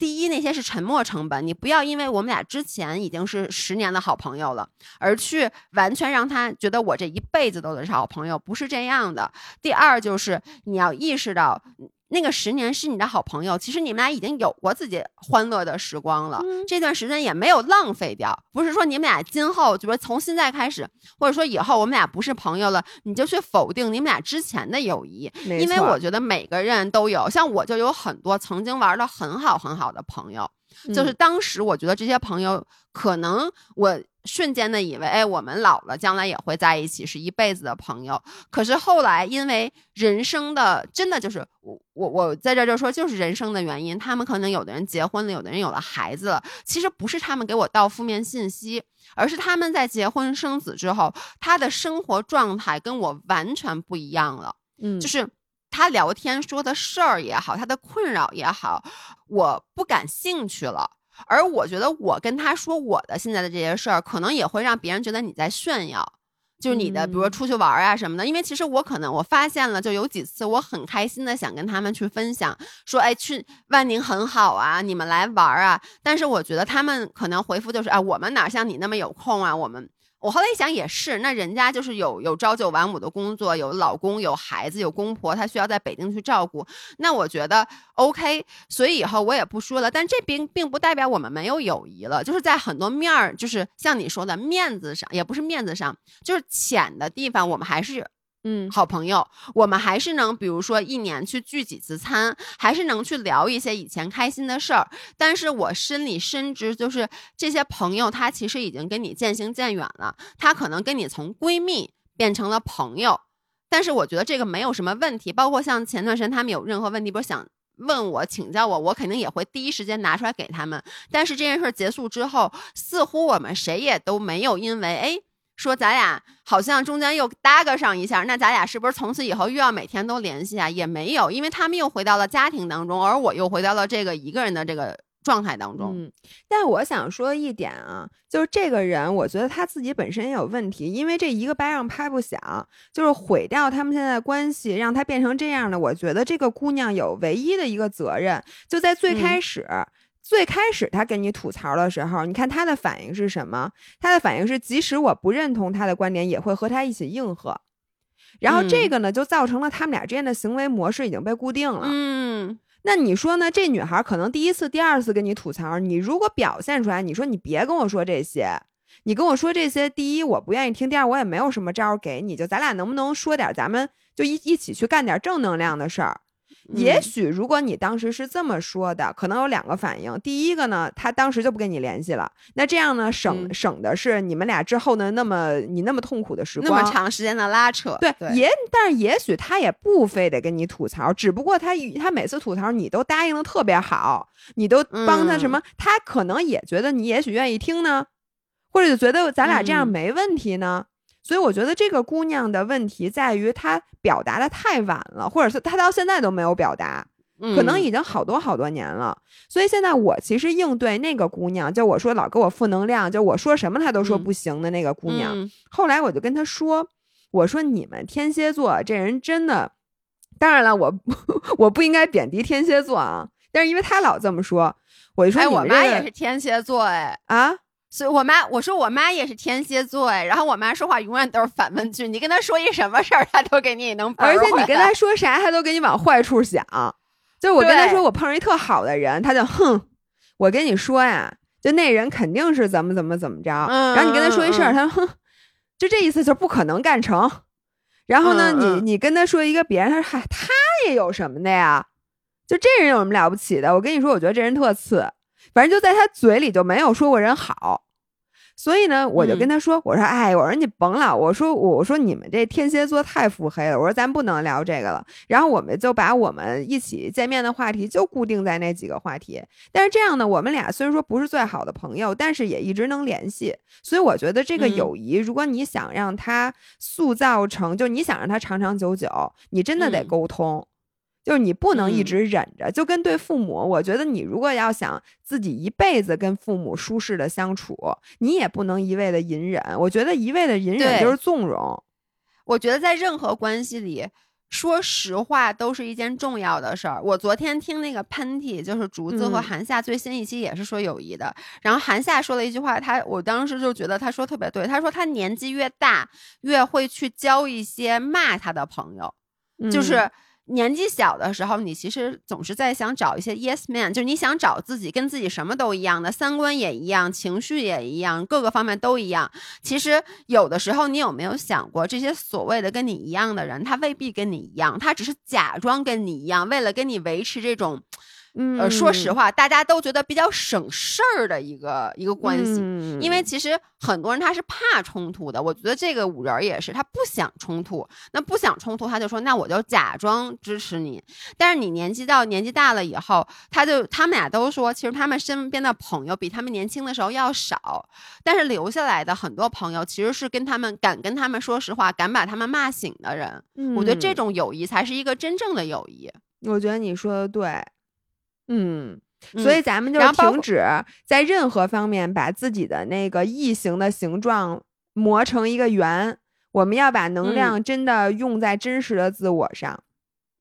Speaker 1: 第一，那些是沉默成本，你不要因为我们俩之前已经是十年的好朋友了，而去完全让他觉得我这一辈子都得是好朋友，不是这样的。第二，就是你要意识到。那个十年是你的好朋友，其实你们俩已经有过自己欢乐的时光了，这段时间也没有浪费掉。不是说你们俩今后就说从现在开始，或者说以后我们俩不是朋友了，你就去否定你们俩之前的友谊。因为我觉得每个人都有，像我就有很多曾经玩的很好很好的朋友，就是当时我觉得这些朋友可能我。瞬间的以为，哎，我们老了，将来也会在一起，是一辈子的朋友。可是后来，因为人生的真的就是我我我在这就说，就是人生的原因，他们可能有的人结婚了，有的人有了孩子了。其实不是他们给我倒负面信息，而是他们在结婚生子之后，他的生活状态跟我完全不一样了。
Speaker 2: 嗯，
Speaker 1: 就是他聊天说的事儿也好，他的困扰也好，我不感兴趣了。而我觉得，我跟他说我的现在的这些事儿，可能也会让别人觉得你在炫耀，就是你的，比如说出去玩啊什么的。因为其实我可能我发现了，就有几次我很开心的想跟他们去分享，说哎去万宁很好啊，你们来玩啊。但是我觉得他们可能回复就是啊，我们哪像你那么有空啊，我们。我后来一想也是，那人家就是有有朝九晚五的工作，有老公，有孩子，有公婆，他需要在北京去照顾。那我觉得 OK，所以以后我也不说了。但这并并不代表我们没有友谊了，就是在很多面儿，就是像你说的面子上，也不是面子上，就是浅的地方，我们还是。
Speaker 2: 嗯，
Speaker 1: 好朋友，我们还是能，比如说一年去聚几次餐，还是能去聊一些以前开心的事儿。但是我心里深知，就是这些朋友，他其实已经跟你渐行渐远了。他可能跟你从闺蜜变成了朋友，但是我觉得这个没有什么问题。包括像前段时间他们有任何问题，不是想问我请教我，我肯定也会第一时间拿出来给他们。但是这件事结束之后，似乎我们谁也都没有因为哎。说咱俩好像中间又搭个上一下，那咱俩是不是从此以后又要每天都联系啊？也没有，因为他们又回到了家庭当中，而我又回到了这个一个人的这个状态当中。
Speaker 2: 嗯，但我想说一点啊，就是这个人，我觉得他自己本身也有问题，因为这一个巴掌拍不响，就是毁掉他们现在的关系，让他变成这样的。我觉得这个姑娘有唯一的一个责任，就在最开始。最开始他跟你吐槽的时候，你看他的反应是什么？他的反应是，即使我不认同他的观点，也会和他一起应和。然后这个呢，就造成了他们俩之间的行为模式已经被固定了。
Speaker 1: 嗯，
Speaker 2: 那你说呢？这女孩可能第一次、第二次跟你吐槽，你如果表现出来，你说你别跟我说这些，你跟我说这些，第一我不愿意听，第二我也没有什么招给你，就咱俩能不能说点，咱们就一一起去干点正能量的事儿。也许如果你当时是这么说的，可能有两个反应。第一个呢，他当时就不跟你联系了，那这样呢，省、
Speaker 1: 嗯
Speaker 2: 省的是你们俩之后的那么你那么痛苦的时光那。
Speaker 1: 么长时间的拉扯，
Speaker 2: 对，
Speaker 1: 对
Speaker 2: 也但是也许他也不非得跟你吐槽，只不过他他每次吐槽你都答应的特别好，你都帮他什
Speaker 1: 嗯
Speaker 2: 么，他可能也觉得你也许愿意听呢，或者就觉得咱俩这样
Speaker 1: 嗯
Speaker 2: 没问题呢。所以我觉得这个姑娘的问题在于她表达的太晚了，或者是她到现在都没有表达，可能
Speaker 1: 嗯。
Speaker 2: 已经好多好多年了。所以现在我其实应对那个姑娘，就我说老给我负能量，就我说什么她都说
Speaker 1: 嗯
Speaker 2: 不行的那个姑娘，
Speaker 1: 嗯。
Speaker 2: 后来我就跟她说：“我说你们天蝎座这人真的，当然了，我 我不应该贬低天蝎座啊，但是因为她老这么说，我就说
Speaker 1: 哎，我妈也是天蝎座，哎，
Speaker 2: 啊，
Speaker 1: 所以我妈我说我妈也是天蝎座，哎，然后我妈说话永远都是反问句，你跟她说一什么事儿，她都给你能
Speaker 2: 而且你跟她说啥，她都给你往坏处想。就我跟
Speaker 1: 她
Speaker 2: 说我碰上一特好的人，她就哼，我跟你说呀，就那人肯定是怎么怎么怎么着，
Speaker 1: 嗯
Speaker 2: 然后你跟她说一事儿，她说哼，就这意思，就不可能干成。然后呢，你你跟她说一个别人，她说嗨，他也有什么的呀？就这人有什么了不起的？我跟你说，我觉得这人特次，反正就在他嘴里就没有说过人好。所以呢，我就跟他说：“我说，哎，我说你甭老，我说我我说你们这天蝎座太腹黑了，我说咱不能聊这个了。然后我们就把我们一起见面的话题就固定在那几个话题。但是这样呢，我们俩虽然说不是最好的朋友，但是也一直能联系。所以我觉得这个
Speaker 1: 嗯
Speaker 2: 友谊，如果你想让它塑造成，就你想让它长长久久，你真的得
Speaker 1: 嗯
Speaker 2: 沟通。就是你不能一
Speaker 1: 嗯
Speaker 2: 直忍着，就跟对父母，我觉得你如果要想自己一辈子跟父母舒适的相处，你也不能一味的隐忍。我觉得一味的隐忍就是纵容。
Speaker 1: 我觉得在任何关系里，说实话都是一件重要的事儿。我昨天听那个喷嚏，就是竹子和
Speaker 2: 嗯
Speaker 1: 韩夏最新一期也是说友谊的，然后韩夏说了一句话，他我当时就觉得他说特别对，他说他年纪越大，越会去交一些骂他的朋友，就
Speaker 2: 嗯
Speaker 1: 是。年纪小的时候，你其实总是在想找一些 yes man，就是你想找自己跟自己什么都一样的，三观也一样，情绪也一样，各个方面都一样。其实有的时候，你有没有想过，这些所谓的跟你一样的人，他未必跟你一样，他只是假装跟你一样，为了跟你维持这种，
Speaker 2: 嗯，
Speaker 1: 呃，说实话，大家都觉得比较省事儿的一个一个关系。
Speaker 2: 嗯
Speaker 1: 因为其实很多人他是怕冲突的，我觉得这个五仁儿也是，他不想冲突。那不想冲突，他就说那我就假装支持你。但是你年纪到年纪大了以后，他就他们俩都说，其实他们身边的朋友比他们年轻的时候要少，但是留下来的很多朋友其实是跟他们敢跟他们说实话，敢把他们骂醒的人。我觉得这
Speaker 2: 嗯
Speaker 1: 种友谊才是一个真正的友谊。
Speaker 2: 我觉得你说的对，嗯，
Speaker 1: 嗯
Speaker 2: 所以咱们就停止在任何方面把自己的那个异形的形状磨成一个圆，我们要把能
Speaker 1: 嗯
Speaker 2: 量真的用在真实的自我上。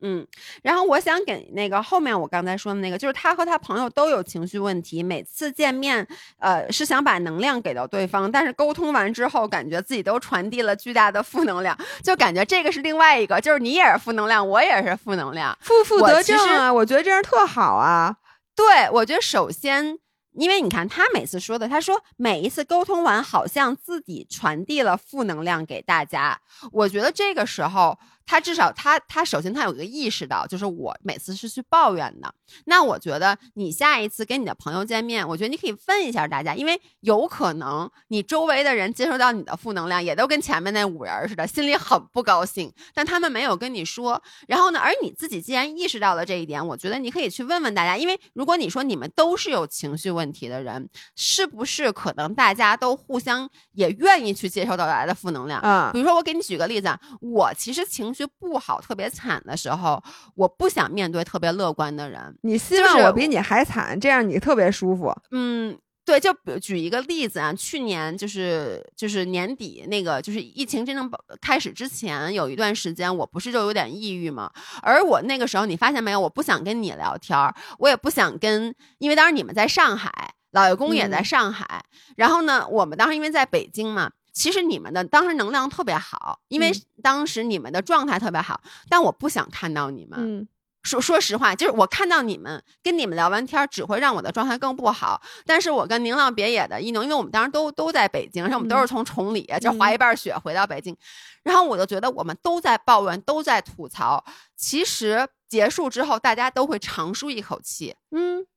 Speaker 1: 嗯，然后我想给那个后面我刚才说的那个，就是他和他朋友都有情绪问题，每次见面，呃，是想把能量给到对方，但是沟通完之后，感觉自己都传递了巨大的负能量，就感觉这个是另外一个，就是你也是负能量，我也是负能量。
Speaker 2: 负负得正啊，我觉得这样特好啊。
Speaker 1: 对，我觉得首先，因为你看他每次说的，他说每一次沟通完，好像自己传递了负能量给大家。我觉得这个时候，他至少他他首先他有一个意识到，就是我每次是去抱怨的。那我觉得你下一次跟你的朋友见面，我觉得你可以问一下大家，因为有可能你周围的人接收到你的负能量，也都跟前面那五人似的，心里很不高兴，但他们没有跟你说。然后呢，而你自己既然意识到了这一点，我觉得你可以去问问大家，因为如果你说你们都是有情绪问题的人，是不是可能大家都互相也愿意去接受到大家的负能量？
Speaker 2: 嗯
Speaker 1: 比，如说，我给你举个例子啊，我其实情绪不好、特别惨的时候，我不想面对特别乐观的人。
Speaker 2: 你希望我比你还惨，这样你特别舒服。
Speaker 1: 嗯，对，就比如举一个例子啊，去年就是就是年底那个就是疫情真正开始之前，有一段时间我不是就有点抑郁嘛，而我那个时候你发现没有，我不想跟你聊天儿，我也不想跟，因为当时你们在上海，老爷公也在
Speaker 2: 嗯
Speaker 1: 上海，然后呢，我们当时因为在北京嘛。其实你们的当时能量特别好，因为
Speaker 2: 嗯
Speaker 1: 当时你们的状态特别好，但我不想看到你们。
Speaker 2: 嗯
Speaker 1: 说说实话，就是我看到你们跟你们聊完天儿，只会让我的状态更不好。但是我跟宁浪别野的一农，因为我们当时都都在北京，而且我们都是从崇礼、就滑一半雪回到北京，然后我就觉得我们都在抱怨，都在吐槽。其实结束之后，大家都会长舒一口气。
Speaker 2: 嗯，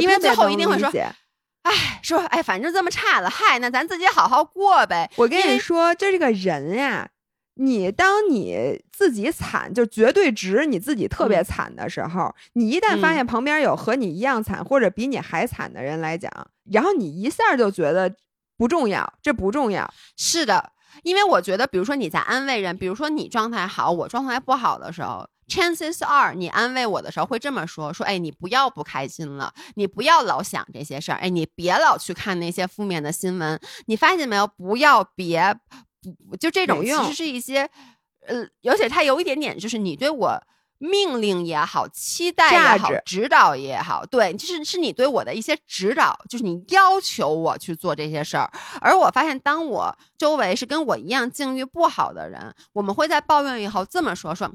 Speaker 1: 因为最后一定会说哎，说哎，反正这么差了，嗨，那咱自己好好过呗。
Speaker 2: 我跟你说，就这个人呀，你当你自己惨，就绝对值你自己特别
Speaker 1: 嗯
Speaker 2: 惨的时候，你一旦发
Speaker 1: 嗯
Speaker 2: 现旁边有和你一样惨或者比你还惨的人来讲，然后你一下就觉得不重要，这不重要。
Speaker 1: 是的，因为我觉得，比如说你在安慰人，比如说你状态好，我状态不好的时候。Chances are，你安慰我的时候会这么说：说，哎，你不要不开心了，你不要老想这些事儿，哎，你别老去看那些负面的新闻。你发现没有？不要别，不就这种其实是一些，呃，而且它有一点点，就是你对我命令也好，期待也好，指导也好，对，就是是你对我的一些指导，就是你要求我去做这些事儿。而我发现，当我周围是跟我一样境遇不好的人，我们会在抱怨以后这么说：说，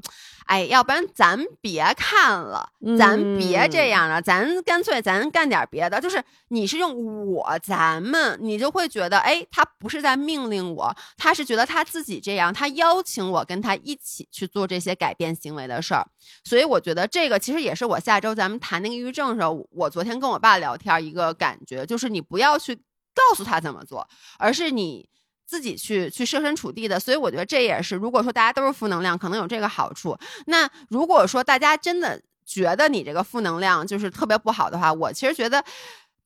Speaker 1: 哎，要不然咱别看了，咱别这
Speaker 2: 嗯
Speaker 1: 样了，咱干脆咱干点别的。就是你是用我咱们，你就会觉得，哎，他不是在命令我，他是觉得他自己这样，他邀请我跟他一起去做这些改变行为的事儿。所以我觉得这个其实也是我下周咱们谈那个抑郁症的时候，我昨天跟我爸聊天一个感觉，就是你不要去告诉他怎么做，而是你自己去去设身处地的。所以我觉得这也是，如果说大家都是负能量，可能有这个好处。那如果说大家真的觉得你这个负能量就是特别不好的话，我其实觉得。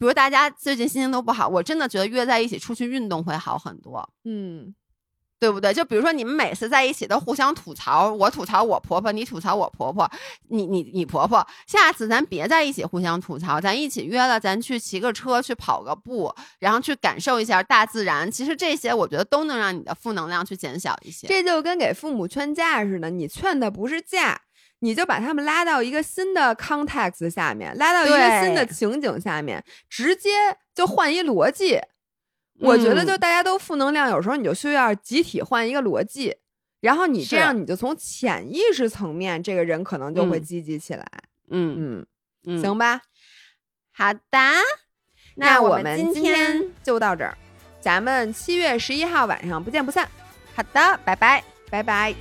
Speaker 1: 比如大家最近心情都不好，我真的觉得约在一起出去运动会好很多。
Speaker 2: 嗯，
Speaker 1: 对不对？就比如说你们每次在一起都互相吐槽，我吐槽我婆婆，你吐槽我婆婆，你你你婆婆。下次咱别在一起互相吐槽，咱一起约了，咱去骑个车，去跑个步，然后去感受一下大自然。其实这些我觉得都能让你的负能量去减小一些。
Speaker 2: 这就跟给父母劝架似的，你劝的不是架。你就把他们拉到一个新的 context 下面，拉到一个新的情景下面，直接就换一逻辑。我觉得
Speaker 1: 嗯
Speaker 2: 就大家都负能量，有时候你就需要集体换一个逻辑，然后你这样你就从潜意识层面，这个人可能就会
Speaker 1: 嗯
Speaker 2: 积极起来。
Speaker 1: 嗯
Speaker 2: 嗯，
Speaker 1: 嗯，
Speaker 2: 行吧，
Speaker 1: 好的。
Speaker 2: 那
Speaker 1: 我
Speaker 2: 们今
Speaker 1: 今天
Speaker 2: 就到这儿，咱们七月十一号晚上不见不散，
Speaker 1: 好的，拜拜。
Speaker 2: 拜拜。